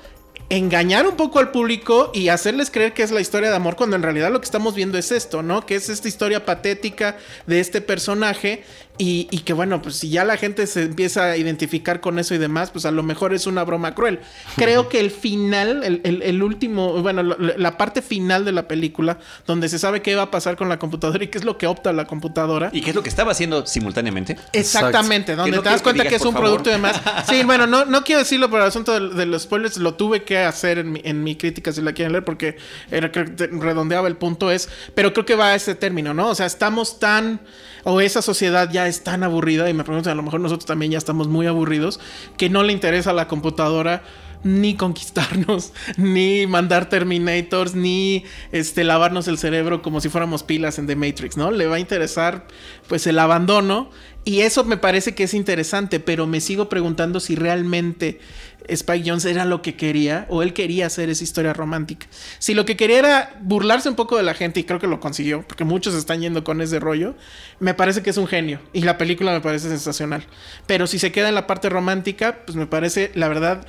engañar un poco al público y hacerles creer que es la historia de amor cuando en realidad lo que estamos viendo es esto, ¿no? Que es esta historia patética de este personaje y, y que bueno, pues si ya la gente se empieza a identificar con eso y demás, pues a lo mejor es una broma cruel. Creo que el final, el, el- el último, bueno, la, la parte final de la película, donde se sabe qué va a pasar con la computadora y qué es lo que opta la computadora. ¿Y qué es lo que estaba haciendo simultáneamente? Exactamente, donde no te das que cuenta que, es un por favor. producto y demás. Sí, <laughs> bueno, no, no quiero decirlo, pero el asunto de, de los spoilers lo tuve que hacer en mi, en mi crítica si la quieren leer, porque era, creo que te- redondeaba el punto es, pero creo que va a ese término, ¿no? O sea, estamos tan, o esa sociedad ya es tan aburrida, y me pregunto, a lo mejor nosotros también ya estamos muy aburridos, que no le interesa la computadora ni conquistarnos, <laughs> ni mandar Terminators, ni este lavarnos el cerebro como si fuéramos pilas en The Matrix, ¿no? Le va a interesar pues el abandono y eso me parece que es interesante, pero me sigo preguntando si realmente Spike Jones era lo que quería o él quería hacer esa historia romántica. Si lo que quería era burlarse un poco de la gente y creo que lo consiguió, porque muchos están yendo con ese rollo, me parece que es un genio y la película me parece sensacional. Pero si se queda en la parte romántica, pues me parece, la verdad,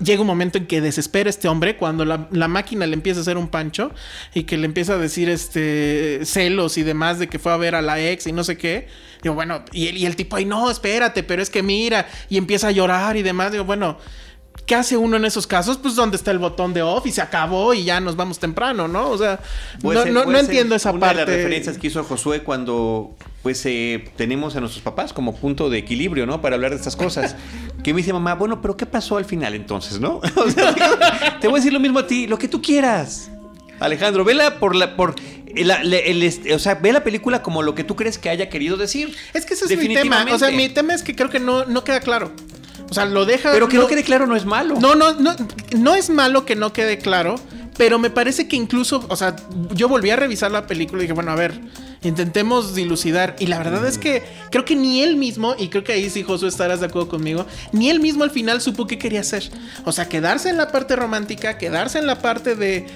llega un momento en que desespera este hombre cuando la, máquina le empieza a hacer un pancho y que le empieza a decir este celos y demás de que fue a ver a la ex y no sé qué. Digo, bueno, y el, y el tipo ahí, no, espérate, pero es que mira, y empieza a llorar y demás. Digo, bueno, ¿qué hace uno en esos casos? Pues donde está el botón de off y se acabó y ya nos vamos temprano, ¿no? O sea, no, ser- no- entiendo esa una parte. de las referencias que hizo Josué cuando pues eh, tenemos a nuestros papás como punto de equilibrio, ¿no? Para hablar de estas cosas. <laughs> Que me dice mamá, bueno, pero ¿qué pasó al final entonces, no? <laughs> O sea, te voy a decir lo mismo a ti, lo que tú quieras. Alejandro, vela por la, por la- la- el este- o sea, ve la película como lo que tú crees que haya querido decir. Es que ese es mi tema. O sea, mi tema es que creo que no, no queda claro. O sea, lo deja. Pero que no quede claro no es malo. No, no, no, no es malo que no quede claro, pero me parece que incluso, o sea, yo volví a revisar la película y dije, bueno, a ver, intentemos dilucidar. Y la verdad es que creo que ni él mismo, y creo que ahí sí, Josué, estarás de acuerdo conmigo, ni él mismo al final supo qué quería hacer. O sea, quedarse en la parte romántica, quedarse en la parte de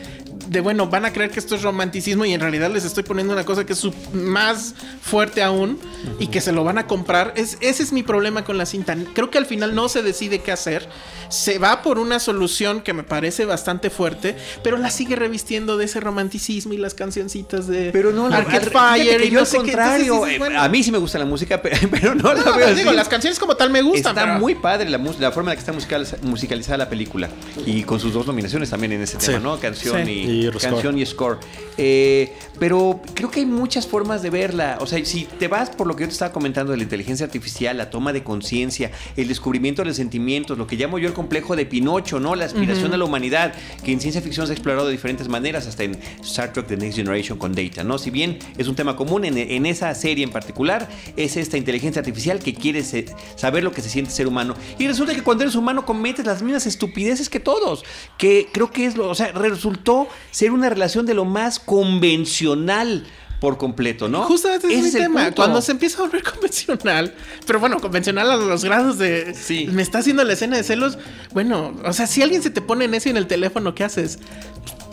de bueno, van a creer que esto es romanticismo y en realidad les estoy poniendo una cosa que es su- más fuerte aún y que se lo van a comprar. Es, ese es mi problema con la cinta. Creo que al final no se decide qué hacer. Se va por una solución que me parece bastante fuerte, pero la sigue revistiendo de ese romanticismo y las cancioncitas de Pero no, la- Arcade Fire y yo no qué. Entonces contrario, eh, bueno, a mí sí me gusta la música, pe- <laughs> pero no la veo digo, así. las canciones como tal me gustan. Está pero- muy padre la, la forma en la que está musical- musicalizada la película y con sus dos nominaciones también en ese tema. ¿no? Canción Sí. y, Y score. canción y score. Eh, pero creo que hay muchas formas de verla. O sea, si te vas por lo que yo te estaba comentando de la inteligencia artificial, la toma de conciencia, el descubrimiento de los sentimientos, lo que llamo yo el complejo de Pinocho, ¿no? La aspiración a la humanidad, que en ciencia ficción se ha explorado de diferentes maneras, hasta en Star Trek The Next Generation con Data, ¿no? Si bien es un tema común en, en esa serie en particular, es esta inteligencia artificial que quiere se- saber lo que se siente ser humano. Y resulta que cuando eres humano cometes las mismas estupideces que todos, que creo que es lo, o sea, resultó ser una relación de lo más convencional por completo, ¿no? Justamente ese es mi el tema. punto. Cuando se empieza a volver <laughs> convencional, pero bueno, convencional a los grados de. Sí. Me está haciendo la escena de celos. Bueno, o sea, si alguien se te pone en eso en el teléfono, ¿qué haces?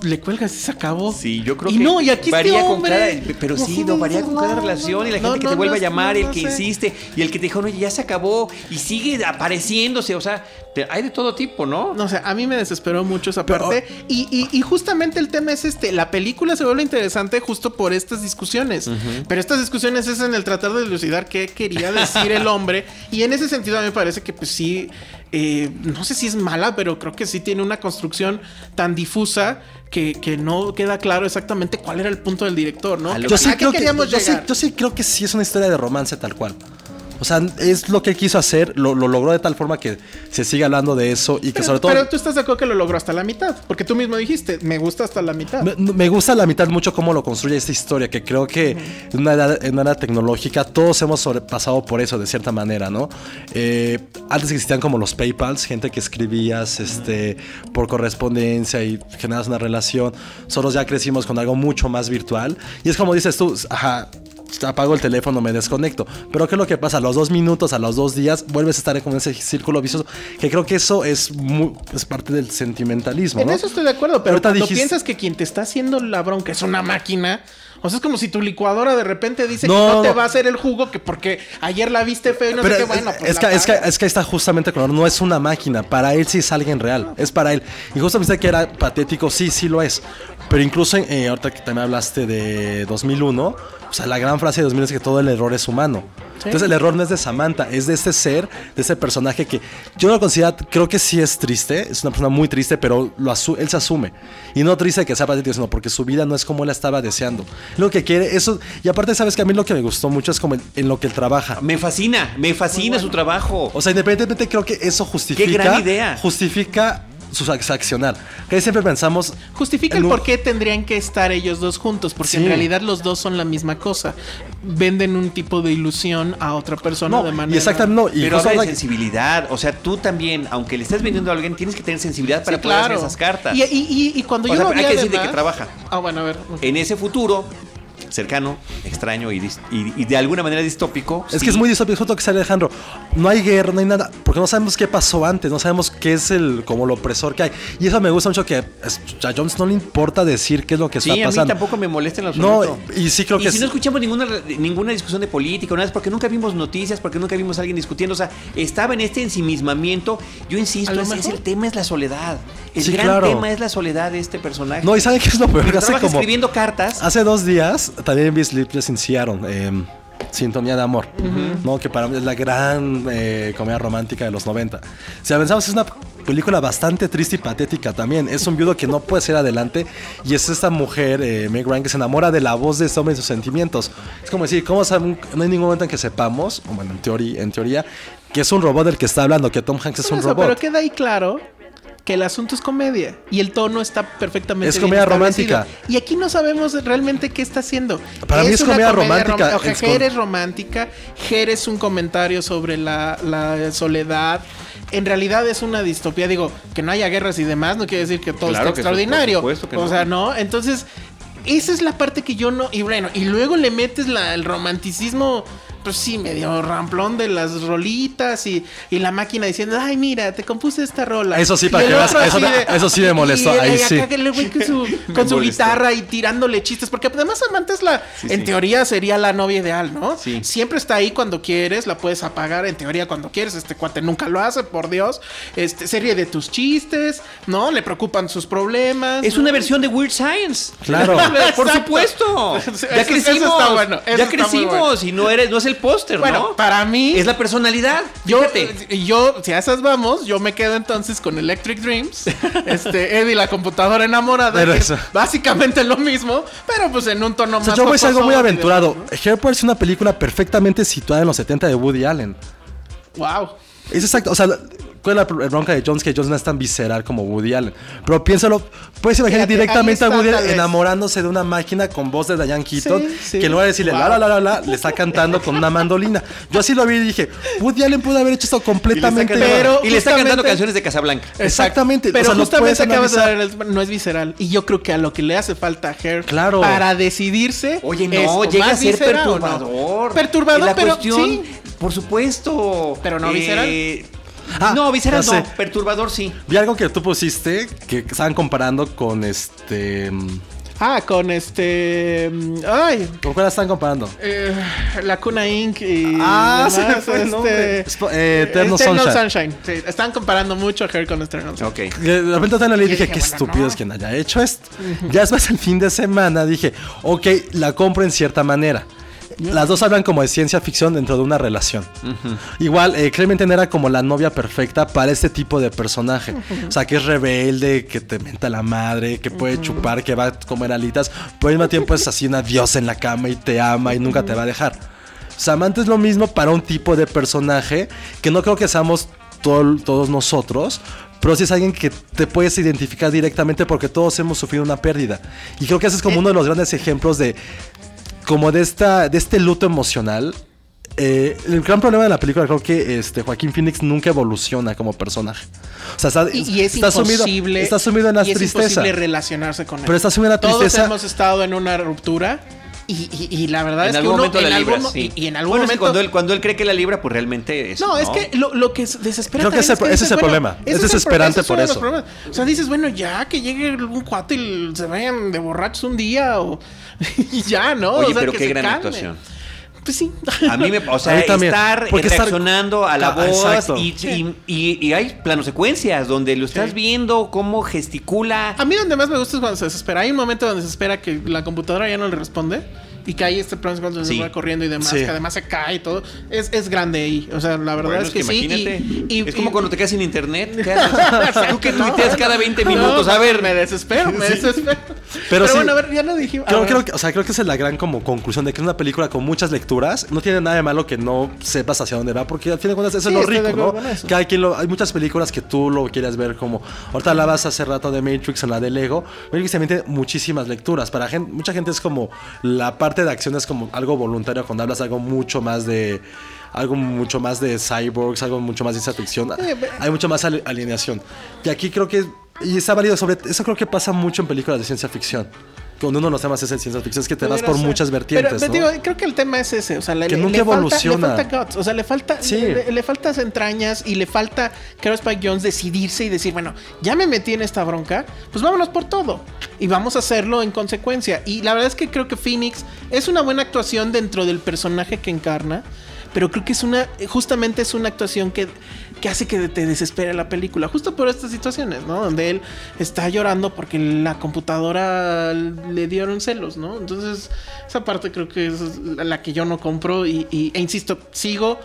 Le cuelgas y se acabó. Sí, yo creo y que no, y aquí varía este con cada, pero sí, no varía con cada no, relación y la no, gente que no, te vuelve a no, llamar, no, el no que sé. insiste y el que te dijo, oye, ya se acabó y sigue apareciéndose, o sea, te- hay de todo tipo, ¿no? No sé, a mí me desesperó mucho esa parte. Y, y- y justamente el tema es este: la película se vuelve interesante justo por estas discusiones. Pero estas discusiones es en el tratar de dilucidar qué quería decir el hombre. <laughs> Y en ese sentido, a mí me parece que, pues sí, eh, no sé si es mala, pero creo que sí tiene una construcción tan difusa. Que, que no queda claro exactamente cuál era el punto del director, ¿no? Yo sí creo que sí es una historia de romance tal cual. O sea, es lo que él quiso hacer, lo, lo logró de tal forma que se sigue hablando de eso y que pero, sobre todo... pero tú estás de acuerdo que lo logró hasta la mitad. Porque tú mismo dijiste, me gusta hasta la mitad. Me, me gusta la mitad mucho cómo lo construye esta historia, que creo que en una edad, en una edad tecnológica todos hemos sobrepasado por eso de cierta manera, ¿no? Eh, antes existían como los PayPals, gente que escribías este, por correspondencia y generas una relación. Nosotros ya crecimos con algo mucho más virtual. Y es como dices tú, ajá. Apago el teléfono, me desconecto. Pero ¿qué es lo que pasa? A los dos minutos, a los dos días, vuelves a estar en ese círculo vicioso. Que creo que eso es, muy- es parte del sentimentalismo. En ¿no? eso estoy de acuerdo, pero Ahorita cuando dijiste- piensas que quien te está haciendo la bronca es una máquina, o sea, es como si tu licuadora de repente dice No, que no te va a hacer el jugo que porque ayer la viste feo y no Pero sé qué, bueno, pues es, que, es, que, es que está justamente con no es una máquina. Para él sí es alguien real. Es para él. Y justamente que era patético, sí, sí lo es. Pero incluso eh, ahorita que también hablaste de 2001, o sea, la gran frase de 2001 es que todo el error es humano. Entonces el error no es de Samantha, es de este ser, de ese personaje que yo lo considero, creo que sí es triste, es una persona muy triste, pero lo él se asume. Y no triste que sea patético, sino porque su vida no es como él la estaba deseando. Lo que quiere, eso, y aparte sabes que a mí lo que me gustó mucho es como en- en lo que él trabaja. Me fascina, me fascina su trabajo. O sea, independientemente creo que eso justifica. gran idea. Justifica su. Que siempre pensamos. Justifica el por qué tendrían que estar ellos dos juntos, porque en realidad los dos son la misma cosa. Venden un tipo de ilusión a otra persona No, de manera. y exactamente no. Y Pero habla sensibilidad. O sea, tú también, aunque le estés vendiendo a alguien, tienes que tener sensibilidad para Sí, poder claro. esas cartas. Y, y- y- y cuando O yo sea, hay vi que decir de además- que trabaja. Ah, bueno, a ver. En ese futuro cercano, extraño y, y- y de alguna manera distópico. Es sí. que es muy distópico, justo que sale Alejandro. No hay guerra, no hay nada, porque no sabemos qué pasó antes, no sabemos qué es el como lo opresor que hay. Y eso me gusta mucho que es- a Jones no le importa decir qué es lo que Sí, está a mí pasando. tampoco me molesta en lo No, y sí creo y que si es- no escuchamos ninguna, ninguna discusión de política, nada, es porque nunca vimos noticias, porque nunca vimos a alguien discutiendo. O sea, estaba en este ensimismamiento. Yo insisto, lo es, es el tema es la soledad. El Sí, gran claro. tema es la soledad de este personaje. No, y ¿saben qué es lo peor? Hace como- escribiendo cartas. Hace dos días también vi Sleepless in Seattle, eh, Sintonía de Amor, ¿no? que para mí es la gran eh, comedia romántica de los 90. Si la pensamos, es una película bastante triste y patética también. Es un viudo que no puede ser adelante y es esta mujer, eh, Meg Ryan, que se enamora de la voz de este hombre y sus sentimientos. Es como decir, ¿cómo saben? No hay ningún momento en que sepamos, bueno, en teoría, en teoría, que es un robot el que está hablando, que Tom Hanks es un eso, robot. Pero queda ahí claro que el asunto es comedia y el tono está perfectamente Es comedia romántica. Y aquí no sabemos realmente qué está haciendo. Para mí es una comedia romántica. rom- o sea, Es Her con- es romántica, Her es un comentario sobre la, la soledad. En realidad es una distopía. Digo, que no haya guerras y demás no quiere decir que todo Claro está que eso, por extraordinario. que o no. sea, no. Entonces, esa es la parte que yo no. Y bueno, y luego le metes la, el romanticismo. Pues sí, medio ramplón de las rolitas y, y la máquina diciendo, ay, mira, te compuse esta rola. Eso sí, para que veas, eso eso sí me molestó, y- ahí y sí. acá que el güey con su, <laughs> con guitarra y tirándole chistes, porque además Samantha es la, Sí, en sí. teoría sería la novia ideal, ¿no? Sí. Siempre está ahí cuando quieres, la puedes apagar en teoría cuando quieres, este cuate nunca lo hace, por Dios. Este, serie de tus chistes, ¿no? Le preocupan sus problemas. Es ¿no? una versión de Weird Science. Claro. <laughs> Por supuesto. <laughs> Ya eso crecimos. está bueno, eso ya crecimos bueno. y no eres, no es el póster, Bueno, ¿no? para mí es la personalidad. Yo, Fíjate. yo, si a esas vamos, yo me quedo entonces con Electric Dreams, <laughs> este, Eddie la computadora enamorada, Pero que eso- es básicamente lo mismo, pero pues en un tono O más sea, yo voy a ser algo muy aventurado. Hair es una película perfectamente situada en los 70 de Woody Allen. Wow. Es exacto, o sea, ¿cuál es la bronca de Jones? Que Jones no es tan visceral como Woody Allen. Pero piénsalo, puedes imaginar Fíjate, directamente a Woody Allen enamorándose de una máquina con voz de Diane Keaton, Sí, sí. que en lugar de decirle Wow. la la la la la, le está cantando con una mandolina. Yo así lo vi y dije, Woody Allen pudo haber hecho esto completamente. y le está cantando, Pero y le está cantando canciones de Casablanca. Exactamente. Pero o sea, lo justamente acabas de dar el, no es visceral. Y yo creo que a lo que le hace falta a Hair Claro. para decidirse. Oye, no, llega a ser perturbador. Perturbador, La pero cuestión, sí. por supuesto. Pero no visceral. Ah, no, sé. no, perturbador sí. Vi algo que tú pusiste que estaban comparando con este. mm, Ah, con este. mm, Ay. ¿Con cuál la están comparando? eh, la Cuna Inc. y. Ah, se me fue el nombre. este, Sp- eh, Eternal Sunshine. Sí, están comparando mucho a Hair con Eternal Sunshine. Ok. De repente leí y dije, dije, qué bueno, estúpido no. es quien haya hecho esto. Ya después el fin de semana dije, ok, la compro en cierta manera. Las dos hablan como de ciencia ficción dentro de una relación. Igual, eh, Clementine era como la novia perfecta para este tipo de personaje. O sea, que es rebelde, que te menta la madre, que puede chupar, que va a comer alitas, pero al mismo tiempo es así una diosa en la cama y te ama y nunca te va a dejar. Samantha es lo mismo para un tipo de personaje que no creo que seamos todos nosotros, pero sí es alguien que te puedes identificar directamente porque todos hemos sufrido una pérdida. Y creo que ese es como uno de los grandes ejemplos de como de esta de este luto emocional. Eh, el gran problema de la película creo que este Joaquín Phoenix nunca evoluciona como personaje. O sea, está, Y, y es está sumido, imposible. está sumido en la y es tristeza. imposible relacionarse con él. Pero está sumido en la Todos tristeza. hemos estado en una ruptura. Y, y- y la verdad En es que algún uno momento en la algún libra, sí. y, y en algún Bueno, es que momento cuando él, cuando él cree que la libra, pues realmente es. No, es que lo, lo que es desespera Creo que ese- ese dices, es el bueno, problema. ese Es desesperante ese es por eso. O sea, dices, bueno, ya que llegue algún cuate y se vayan de borrachos un día o <laughs> y ya, ¿no? Oye, O sea, pero que qué se gran calmen. actuación. Pues sí. A mí me. O sea, <laughs> también. estar Porque estar- reaccionando a la Ah, voz y, y, y- y hay plano secuencias donde lo estás Sí. viendo cómo gesticula. A mí donde más me gusta es cuando se desespera. Hay un momento donde se espera que la computadora ya no le responde. Y que hay este plan cuando se Sí. va corriendo y demás, Sí. que además se cae y todo. Es, es grande ahí. O sea, la verdad Bueno, es que, sí. imagínate. Y, y- es como y- cuando te quedas sin internet. ¿qué haces? <laughs> Tú que tuiteas cada 20 no, minutos. A ver, Me desespero, me desespero. <laughs> Pero, Pero sí. bueno, a ver, ya lo dijimos. Creo, creo que, o sea, creo que esa es la gran como conclusión de que es una película con muchas lecturas. No tiene nada de malo que no sepas hacia dónde va, porque al fin de cuentas eso Sí, es lo rico, ¿no? Que hay, quien lo- hay muchas películas que tú lo quieres ver como. Ahorita hablabas hace rato de Matrix en la de Lego. Matrix también tiene muchísimas lecturas. Para gente, mucha gente es como. La parte de acción es como algo voluntario cuando hablas algo mucho más de. Algo mucho más de cyborgs, algo mucho más de ciencia ficción. Hay mucho más alineación. Y aquí creo que. Y está válido sobre. Eso creo que pasa mucho en películas de ciencia ficción. Cuando uno de los temas es el ciencia ficción, es que te vas Pudiera por ser. muchas vertientes. Pero, pero ¿no? digo, creo que el tema es ese. O sea, le, Que le- nunca le falta, le evoluciona. falta guts. O sea, le falta, Sí. le, le faltas entrañas y le falta ahora Spike Jones decidirse y decir, bueno, ya me metí en esta bronca, pues vámonos por todo. Y vamos a hacerlo en consecuencia. Y la verdad es que creo que Phoenix es una buena actuación dentro del personaje que encarna. Pero creo que es una, justamente es una actuación que, que hace que te desespere la película. Justo por estas situaciones, ¿no? Donde él está llorando porque la computadora le dieron celos, ¿no? Entonces, esa parte creo que es la que yo no compro. Y, y- e insisto, sigo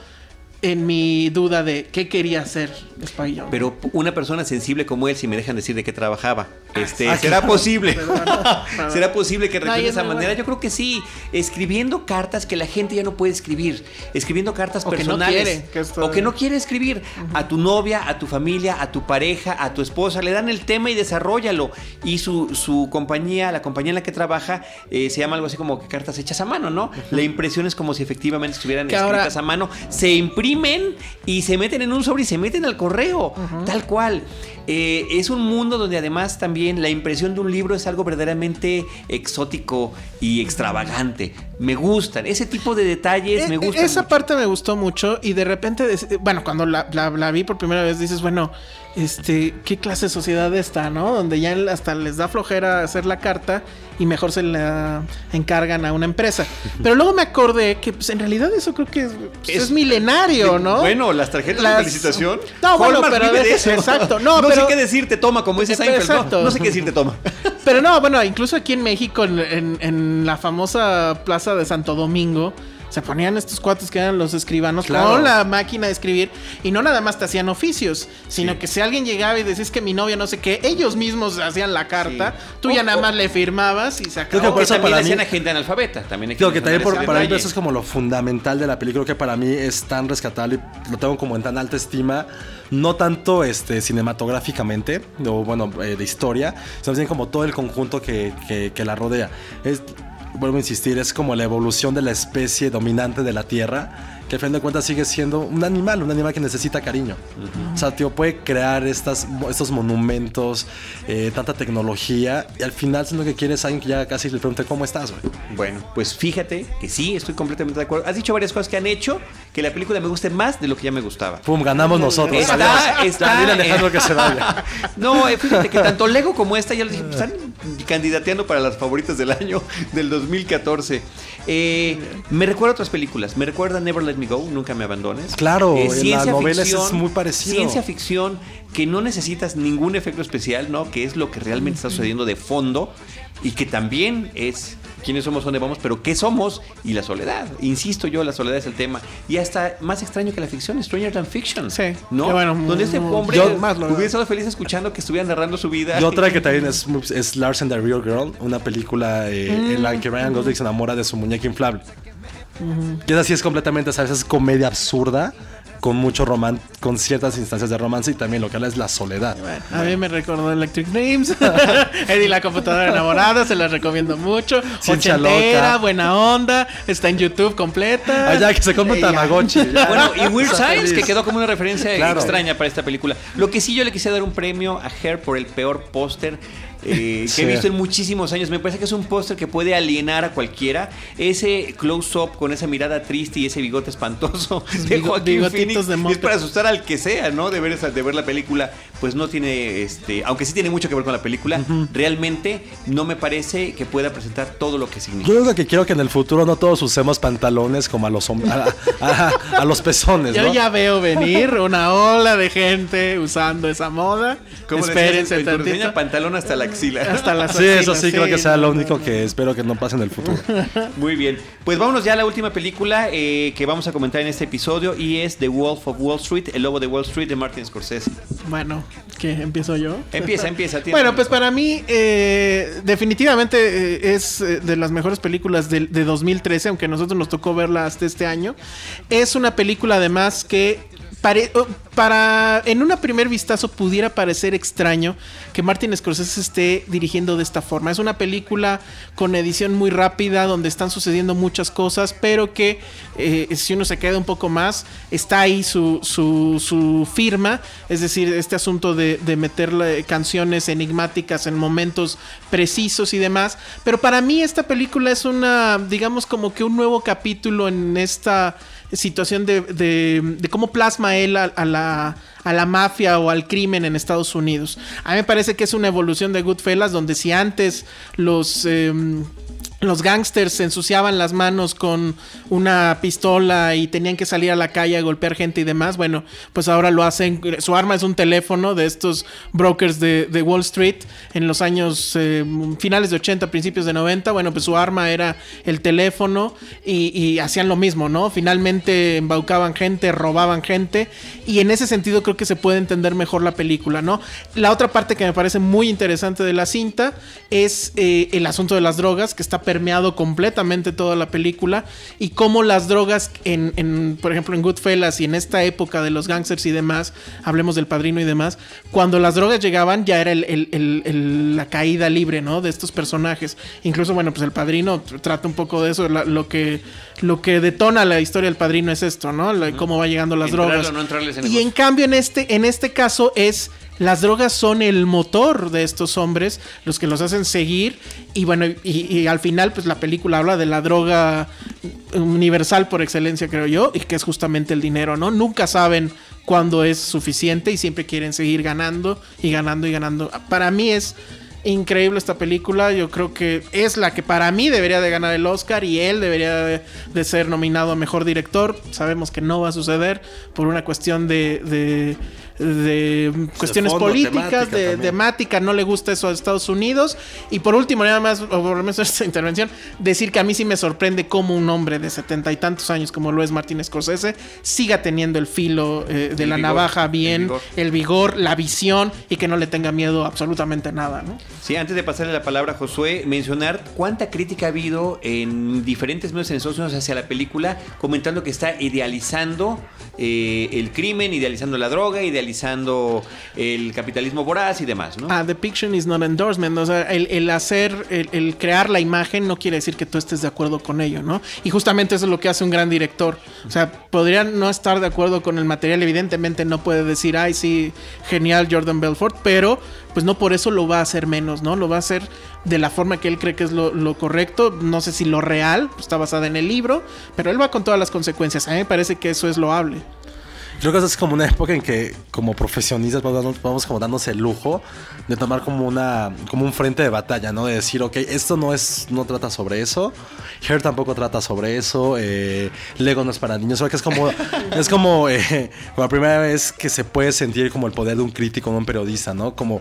en mi duda de qué quería hacer Jonze. Pero una persona sensible como él, si me dejan decir de qué trabajaba, este, Ah, ¿será posible? <laughs> <laughs> ¿Será posible que reaccione de es esa manera? bueno. Yo creo que sí. Escribiendo cartas que la gente ya no puede escribir. Escribiendo cartas O que no personales. quiere, que esto- O que no quiere escribir. A tu novia, a tu familia, a tu pareja, a tu esposa. Le dan el tema y desarrollalo. Y su, su compañía, la compañía en la que trabaja, eh, se llama algo así como que cartas hechas a mano, ¿no? La impresión es como si efectivamente estuvieran Que ahora- escritas a mano. Se imprimen y se meten en un sobre y se meten al correo. Tal cual. Eh, es un mundo donde además también la impresión de un libro es algo verdaderamente exótico y extravagante. Me gustan. Ese tipo de detalles me Eh, gustan. Esa mucho. parte me gustó mucho y de repente, bueno, cuando la, la- la vi por primera vez dices, bueno, este, ¿qué clase de sociedad está, no? Donde ya hasta les da flojera hacer la carta y mejor se la encargan a una empresa. Pero luego me acordé que pues, en realidad eso creo que es, pues, Es- es milenario, ¿no? Bueno, las tarjetas Las- de felicitación. No, bueno, pero vive de- eso. exacto. No, <laughs> No, pero- sé qué decirte, toma, como dice Seinfeld. ¿no? Exacto. No, sé qué decirte, toma. Pero no, bueno, incluso aquí en México, en, en- en la famosa plaza de Santo Domingo, se ponían estos cuates que eran los escribanos Claro. con la máquina de escribir y no nada más te hacían oficios, sino Sí. que si alguien llegaba y decís que mi novia no sé qué, ellos mismos hacían la carta, Sí. tú ya O- nada o- más le firmabas y se Creo que por que eso también para hacían mí- a gente analfabeta. También Creo que también por, para mí eso es como lo fundamental de la película. Creo que para mí es tan rescatable y lo tengo como en tan alta estima. No tanto este, cinematográficamente, o bueno, eh, de historia, sino bien como todo el conjunto que, que- que la rodea. Es, vuelvo a insistir, es como la evolución de la especie dominante de la Tierra, que al fin de cuentas sigue siendo un animal, un animal que necesita cariño. O sea, tío, puede crear estas, estos monumentos, eh, tanta tecnología, y al final lo que quiere es alguien que ya casi le pregunte cómo estás, güey. Bueno, pues fíjate que sí, estoy completamente de acuerdo. Has dicho varias cosas que han hecho que la película me guste más de lo que ya me gustaba. Pum, ganamos nosotros. Está- Adiós. está- Alejandro que se vaya. <laughs> No, eh, fíjate que tanto Lego como esta ya lo dije, pues, están candidateando para las favoritas del año del 2014. Eh, me recuerda a otras películas. Me recuerda a Never Let Me Go, Nunca Me Abandones. Claro, en la novela ficción, es muy parecido. Ciencia ficción que no necesitas ningún efecto especial, ¿no? Que es lo que realmente está sucediendo de fondo y que también es quiénes somos, dónde vamos, pero qué somos y la soledad. Insisto yo, la soledad es el tema. Y hasta más extraño que la ficción, Stranger Than Fiction. Sí. ¿No? Bueno, Donde este mm, hombre yo más lo hubiera estado feliz escuchando que estuvieran narrando su vida. Y otra que también es, es Lars and the Real Girl, una película eh, en la que Ryan Gosling se enamora de su muñeca inflable. Que esa sí es completamente, ¿sabes? Es comedia absurda, con mucho romance, con ciertas instancias de romance y también lo que habla es la soledad. A mí me recordó Electric Dreams. <laughs> Eddie la computadora enamorada, se la recomiendo mucho. Ciencia Ochentera, loca. buena onda. Está en YouTube completa. Allá Ah, que se compra. Tamagotchi. <laughs> Bueno, y Weird <laughs> Science, que quedó como una referencia Claro. extraña para esta película. Lo que sí yo le quisiera dar un premio a Her por el peor póster eh, <laughs> que Sí. he visto en muchísimos años. Me parece que es un póster que puede alienar a cualquiera. Ese close-up con esa mirada triste y ese bigote espantoso <laughs> de Joaquín bigotitos Phoenix de es para asustar al que sea, ¿no? De ver, esa, de ver la película, pues no tiene, este, aunque sí tiene mucho que ver con la película, realmente no me parece que pueda presentar todo lo que significa. Yo lo que quiero que en el futuro no todos usemos pantalones como a los a, a- a los pezones, Yo ¿no? ya veo venir una ola de gente usando esa moda. ¿Cómo Espérense tantito. pantalón hasta la axila. Hasta las <laughs> Sí, eso sí, creo que sea lo único que espero que no pase en el futuro. <laughs> Muy bien. Pues vámonos ya a la última película eh, que vamos a comentar en este episodio y es The Wolf of Wall Street, El Lobo de Wall Street de Martin Scorsese. Bueno, ¿qué? ¿Empiezo yo? Empieza, empieza. <laughs> tienes Bueno, pues para mí eh, definitivamente eh, es eh, de las mejores películas de, de 2013, aunque a nosotros nos tocó verla hasta este año. Es una película además que oh, para en un primer vistazo pudiera parecer extraño que Martin Scorsese esté dirigiendo de esta forma. Es una película con edición muy rápida donde están sucediendo muchas cosas, pero que eh, si uno se queda un poco más, está ahí su, su, su firma, es decir, este asunto de, de meterle canciones enigmáticas en momentos precisos y demás. Pero para mí esta película es una, digamos como que un nuevo capítulo en esta situación de, de- de cómo plasma él a, a la, a la mafia o al crimen en Estados Unidos. A mí me parece que es una evolución de Goodfellas, donde si antes los... em, los gangsters se ensuciaban las manos con una pistola y tenían que salir a la calle a golpear gente y demás. Bueno, pues ahora lo hacen. Su arma es un teléfono de estos brokers de, Wall Street en los años eh, finales de 80, principios de 90. Bueno, pues su arma era el teléfono y, y hacían lo mismo, ¿no? Finalmente embaucaban gente, robaban gente y en ese sentido creo que se puede entender mejor la película, ¿no? La otra parte que me parece muy interesante de la cinta es eh, el asunto de las drogas que está permeado completamente toda la película y cómo las drogas, en, en, por ejemplo, en Goodfellas y en esta época de los gangsters y demás, hablemos del padrino y demás, cuando las drogas llegaban ya era el, el, el, la caída libre, ¿no? De estos personajes. Incluso, bueno, pues el padrino trata un poco de eso, la, lo que lo que detona la historia del padrino es esto, ¿no? La, cómo va llegando las drogas. no y en cambio, en este, en este caso es. Las drogas son el motor de estos hombres, los que los hacen seguir. Y bueno, y, al final, pues la película habla de la droga universal por excelencia, creo yo, y que es justamente el dinero, ¿no? Nunca saben cuándo es suficiente y siempre quieren seguir ganando y ganando y ganando. Para mí es increíble esta película. Yo creo que es la que para mí debería de ganar el Oscar y él debería de, de ser nominado a mejor director. Sabemos que no va a suceder por una cuestión de, de, de cuestiones fondo, políticas, temática de temática. No le gusta eso a Estados Unidos. Y por último, nada más, o por lo menos en <laughs> esta intervención, decir que a mí sí me sorprende cómo un hombre de setenta y tantos años como lo es Martin Scorsese siga teniendo el filo eh, de El la vigor, navaja el bien, vigor. el vigor, la visión y que no le tenga miedo absolutamente nada, ¿no? Sí, antes de pasarle la palabra a Josué, mencionar cuánta crítica ha habido en diferentes medios en Estados hacia la película, comentando que está idealizando eh, el crimen, idealizando la droga, idealizando el capitalismo voraz y demás, ¿no? Ah, the is not endorsement. O sea, el, el hacer, el, el crear la imagen no quiere decir que tú estés de acuerdo con ello, ¿no? Y justamente eso es lo que hace un gran director. O sea, podría no estar de acuerdo con el material, evidentemente no puede decir, ay, sí, genial Jordan Belfort, pero pues no por eso lo va a hacer menos, ¿no? Lo va a hacer de la forma que él cree que es lo, lo correcto. No sé si lo real, pues, está basada en el libro, pero él va con todas las consecuencias. A mí me parece que eso es loable. Creo que esa es como una época en que como profesionistas vamos, vamos como dándose el lujo de tomar como una como un frente de batalla, ¿no? De decir, ok, esto no es no trata sobre eso, Hair tampoco trata sobre eso, eh, Lego no es para niños, o sea, que es como <laughs> es como eh, la primera vez que se puede sentir como el poder de un crítico, de un periodista, ¿no? Como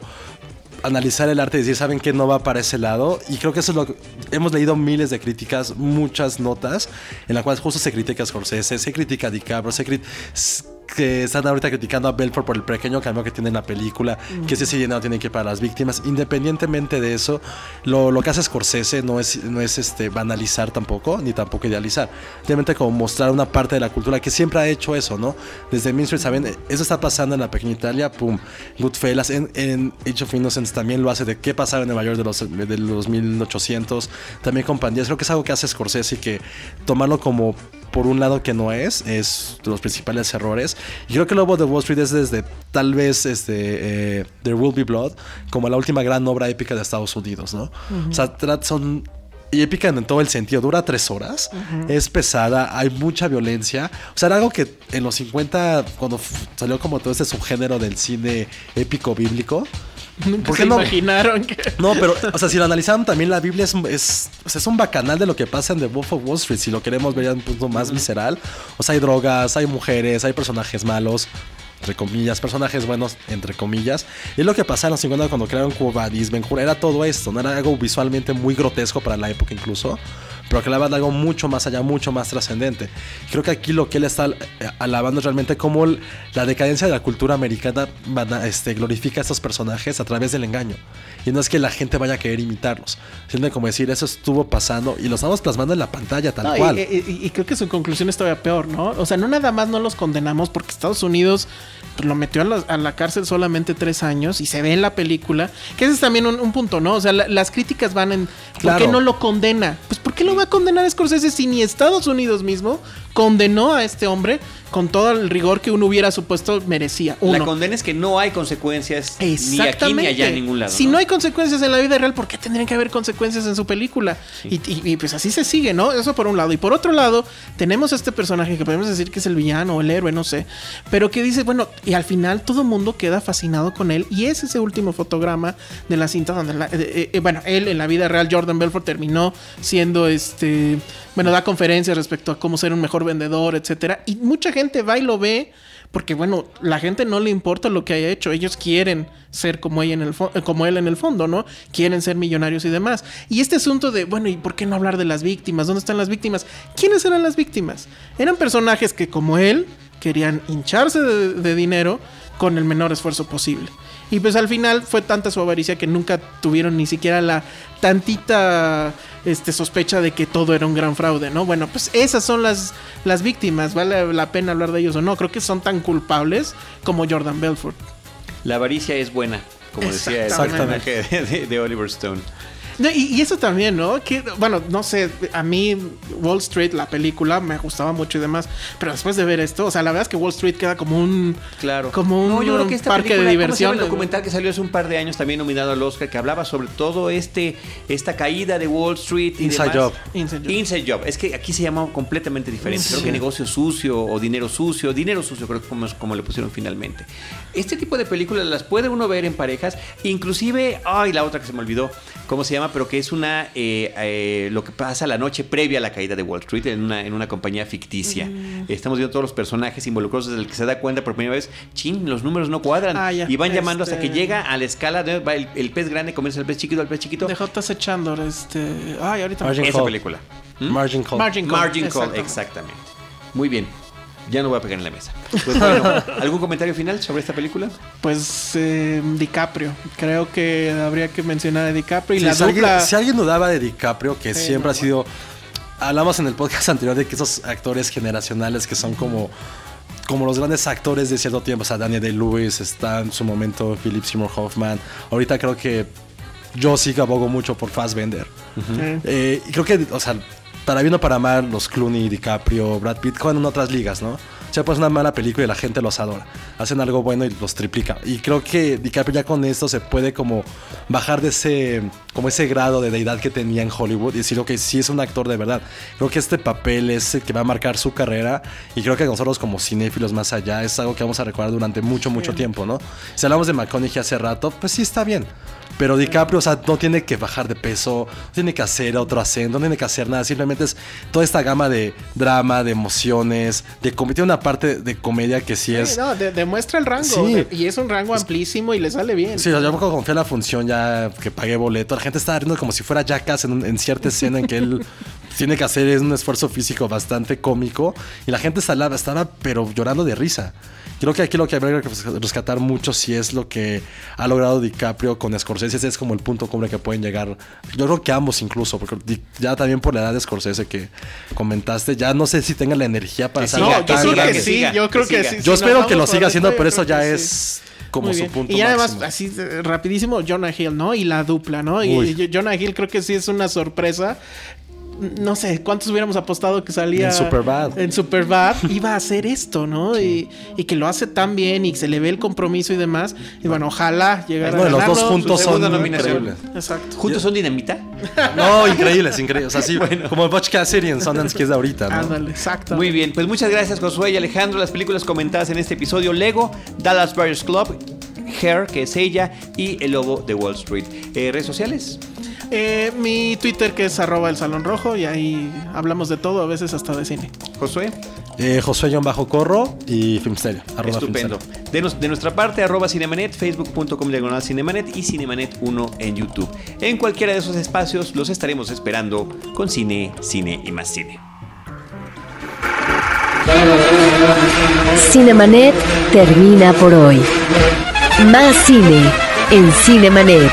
analizar el arte y decir, ¿saben qué? No va para ese lado. Y creo que eso es lo que... Hemos leído miles de críticas, muchas notas, en las cuales justo se critica a Scorsese, se critica a DiCaprio, se crit- s- que están ahorita criticando a Belfort por el pequeño cambio que tiene en la película, que ese dinero tiene que ir para las víctimas. Independientemente de eso, lo, lo que hace Scorsese no es, no es este, banalizar tampoco, ni tampoco idealizar. Simplemente como mostrar una parte de la cultura que siempre ha hecho eso, ¿no? Desde Mean Street, ¿saben? Eso está pasando en la pequeña Italia, pum. Goodfellas, en, en Age of Innocence también lo hace de qué pasaba en Nueva York de los, de los 1800. También con Pandillas. Creo que es algo que hace Scorsese y que tomarlo como por un lado que no es, es de los principales errores. Y creo que Lobo de Wall Street es desde tal vez este, eh, There Will Be Blood como la última gran obra épica de Estados Unidos, ¿no? O sea, son y épica en todo el sentido. Dura tres horas, es pesada, hay mucha violencia. O sea, era algo que en los 50, cuando salió como todo este subgénero del cine épico bíblico. Nunca ¿Por se no? imaginaron que... No, pero, o sea, si lo analizaron también, la Biblia es, es, o sea, es un bacanal de lo que pasa en The Wolf of Wall Street. Si lo queremos ver a un punto más visceral. O sea, hay drogas, hay mujeres, hay personajes malos, entre comillas, personajes buenos, entre comillas. Y es lo que pasaba en los 50 cuando crearon Cubadis, Ben Hur, era todo esto. No era algo visualmente muy grotesco para la época incluso. Pero que hablaba de algo mucho más allá, mucho más trascendente. Creo que aquí lo que él está eh, alabando es realmente cómo el- la decadencia de la cultura americana este, glorifica a estos personajes a través del engaño. Y no es que la gente vaya a querer imitarlos, sino como decir, eso estuvo pasando y lo estamos plasmando en la pantalla tal No, cual. Y, y- y creo que su conclusión es todavía peor, ¿no? O sea, no nada más no los condenamos porque Estados Unidos lo metió a la, a la cárcel solamente tres años y se ve en la película. Que ese es también un, un punto, ¿no? O sea, la- las críticas van en. ¿Por Claro. qué no lo condena? Pues ¿por qué lo va a condenar Scorsese si ni Estados Unidos mismo condenó a este hombre con todo el rigor que uno hubiera supuesto merecía. Uno. La condena es que no hay consecuencias ni aquí ni allá en ningún lado. Si no, hay consecuencias en la vida real, ¿por qué tendrían que haber consecuencias en su película? Y, y- y, pues así se sigue, ¿no? Eso por un lado. Y por otro lado, tenemos este personaje que podemos decir que es el villano o el héroe, no sé. Pero que dice, bueno, y al final todo el mundo queda fascinado con él. Y es ese último fotograma de la cinta donde, la- eh, eh, eh, bueno, él en la vida real, Jordan Belfort, terminó siendo este. Bueno, da conferencias respecto a cómo ser un mejor vendedor, etcétera. Y mucha gente va y lo ve. Porque bueno, la gente no le importa lo que haya hecho, ellos quieren ser como, en el como él en el fondo, ¿no? Quieren ser millonarios y demás. Y este asunto de, bueno, ¿y por qué no hablar de las víctimas? ¿Dónde están las víctimas? ¿Quiénes eran las víctimas? Eran personajes que como él querían hincharse de, de dinero con el menor esfuerzo posible. Y pues al final fue tanta su avaricia que nunca tuvieron ni siquiera la tantita este, sospecha de que todo era un gran fraude, ¿no? Bueno, pues esas son las, las víctimas. ¿Vale la pena hablar de ellos o no? Creo que son tan culpables como Jordan Belfort. La avaricia es buena, como decía el personaje de, de- de Oliver Stone. No, y, y eso también, ¿no? Que, bueno, no sé, a mí Wall Street, la película, me gustaba mucho y demás, pero después de ver esto, o sea, la verdad es que Wall Street queda como un... Claro. Como un No, yo creo que esta parque película, de ¿cómo se llama diversión. El documental que salió hace un par de años también nominado al Oscar que hablaba sobre todo este esta caída de Wall Street y Inside demás. Job. Inside Job. Inside Job. Es que aquí se llama completamente diferente. Creo que negocio sucio o dinero sucio, dinero sucio creo que como, es como le pusieron finalmente. Este tipo de películas las puede uno ver en parejas, inclusive, ay, la otra que se me olvidó, cómo se llama, pero que es una eh, eh, lo que pasa la noche previa a la caída de Wall Street en una, en una compañía ficticia. Mm. Estamos viendo todos los personajes involucrados desde el que se da cuenta por primera vez, chin, los números no cuadran. Ah, ya. y van llamando hasta Este- que llega a la escala de va el, el pez grande comienza el pez chiquito, al pez chiquito. De J.C. Chandler, este... Ay, ahorita... Margin Esa Call. película. ¿Mm? Margin Call. Margin Call. Margin Call, exactamente. exactamente. Muy bien. Ya no voy a pegar en la mesa. Pues bueno, <laughs> ¿algún comentario final sobre esta película? Pues eh, DiCaprio. Creo que habría que mencionar a DiCaprio y Sí, la si, alguien, si alguien dudaba de DiCaprio, que Sí, siempre no, ha sido. Hablamos en el podcast <laughs> anterior de que esos actores generacionales que son como. Como los grandes actores de cierto tiempo, o sea, Daniel Day-Lewis está en su momento, Philip Seymour Hoffman. Ahorita creo que yo sí que abogo mucho por Fassbender. Eh, Eh, y creo que, o sea, para bien o para mal, los Clooney, DiCaprio, Brad Pitt juegan en otras ligas, ¿no? O sea, pues una mala película y la gente los adora. Hacen algo bueno y los triplica. Y creo que DiCaprio ya con esto se puede como bajar de ese, como ese grado de deidad que tenía en Hollywood y decir, ok, sí es un actor de verdad. Creo que este papel es el que va a marcar su carrera y creo que nosotros como cinéfilos más allá es algo que vamos a recordar durante mucho, mucho tiempo, ¿no? Si hablamos de McConaughey hace rato, pues sí está bien. Pero DiCaprio, o sea, no tiene que bajar de peso, no tiene que hacer otro acento, no tiene que hacer nada. Simplemente es toda esta gama de drama, de emociones, de comedia. Una parte de comedia que sí es. no, de- demuestra el rango. Sí. de- y es un rango amplísimo y le sale bien. Sí, yo confía en la función ya que pagué boleto, la gente estaba riendo como si fuera Jackass en, un- en cierta escena en que él <laughs> tiene que hacer un esfuerzo físico bastante cómico y la gente estaba, estaba pero llorando de risa. Creo que aquí lo que habría que rescatar mucho si es lo que ha logrado DiCaprio con Scorsese, ese es como el punto cumbre que pueden llegar. Yo creo que ambos incluso, porque ya también por la edad de Scorsese que comentaste, ya no sé si tenga la energía para Que hacer siga, algo que tan sí, siga, yo creo que sí. Yo si espero que lo siga haciendo, pero eso creo ya es sí. como su punto Y además, máximo. así eh, rapidísimo, Jonah Hill, ¿no? Y la dupla, ¿no? Uy. y Jonah Hill creo que sí es una sorpresa. No sé, ¿cuántos hubiéramos apostado que salía En Superbad. En Superbad <laughs> iba a hacer esto, ¿no? Y, y que lo hace tan bien y que se le ve el compromiso y demás. Y bueno, ojalá llegara No, a los dos ganarlo. juntos son segunda nominación. increíbles. Exacto. ¿Juntos son dinamita? <laughs> No, increíbles, increíbles. O sea, sí, como el Butch Cassidy en Sundance que es de ahorita, ¿no? Ándale, exacto. Muy bien, pues muchas gracias Josué y Alejandro. Las películas comentadas en este episodio: Lego, Dallas Buyers Club, Hair, que es ella, y El Lobo de Wall Street. Eh, ¿Redes sociales? Eh, mi Twitter que es arroba el salón rojo y ahí hablamos de todo, a veces hasta de cine. Josué. Eh, Josué John Bajo Corro y Filmsteria. arroba Estupendo. Filmsteria. De, nos- de nuestra parte, arroba Cinemanet, facebook.com diagonal Cinemanet y Cinemanet1 en YouTube. En cualquiera de esos espacios los estaremos esperando con cine, cine y más cine. Cinemanet termina por hoy. Más cine en Cinemanet.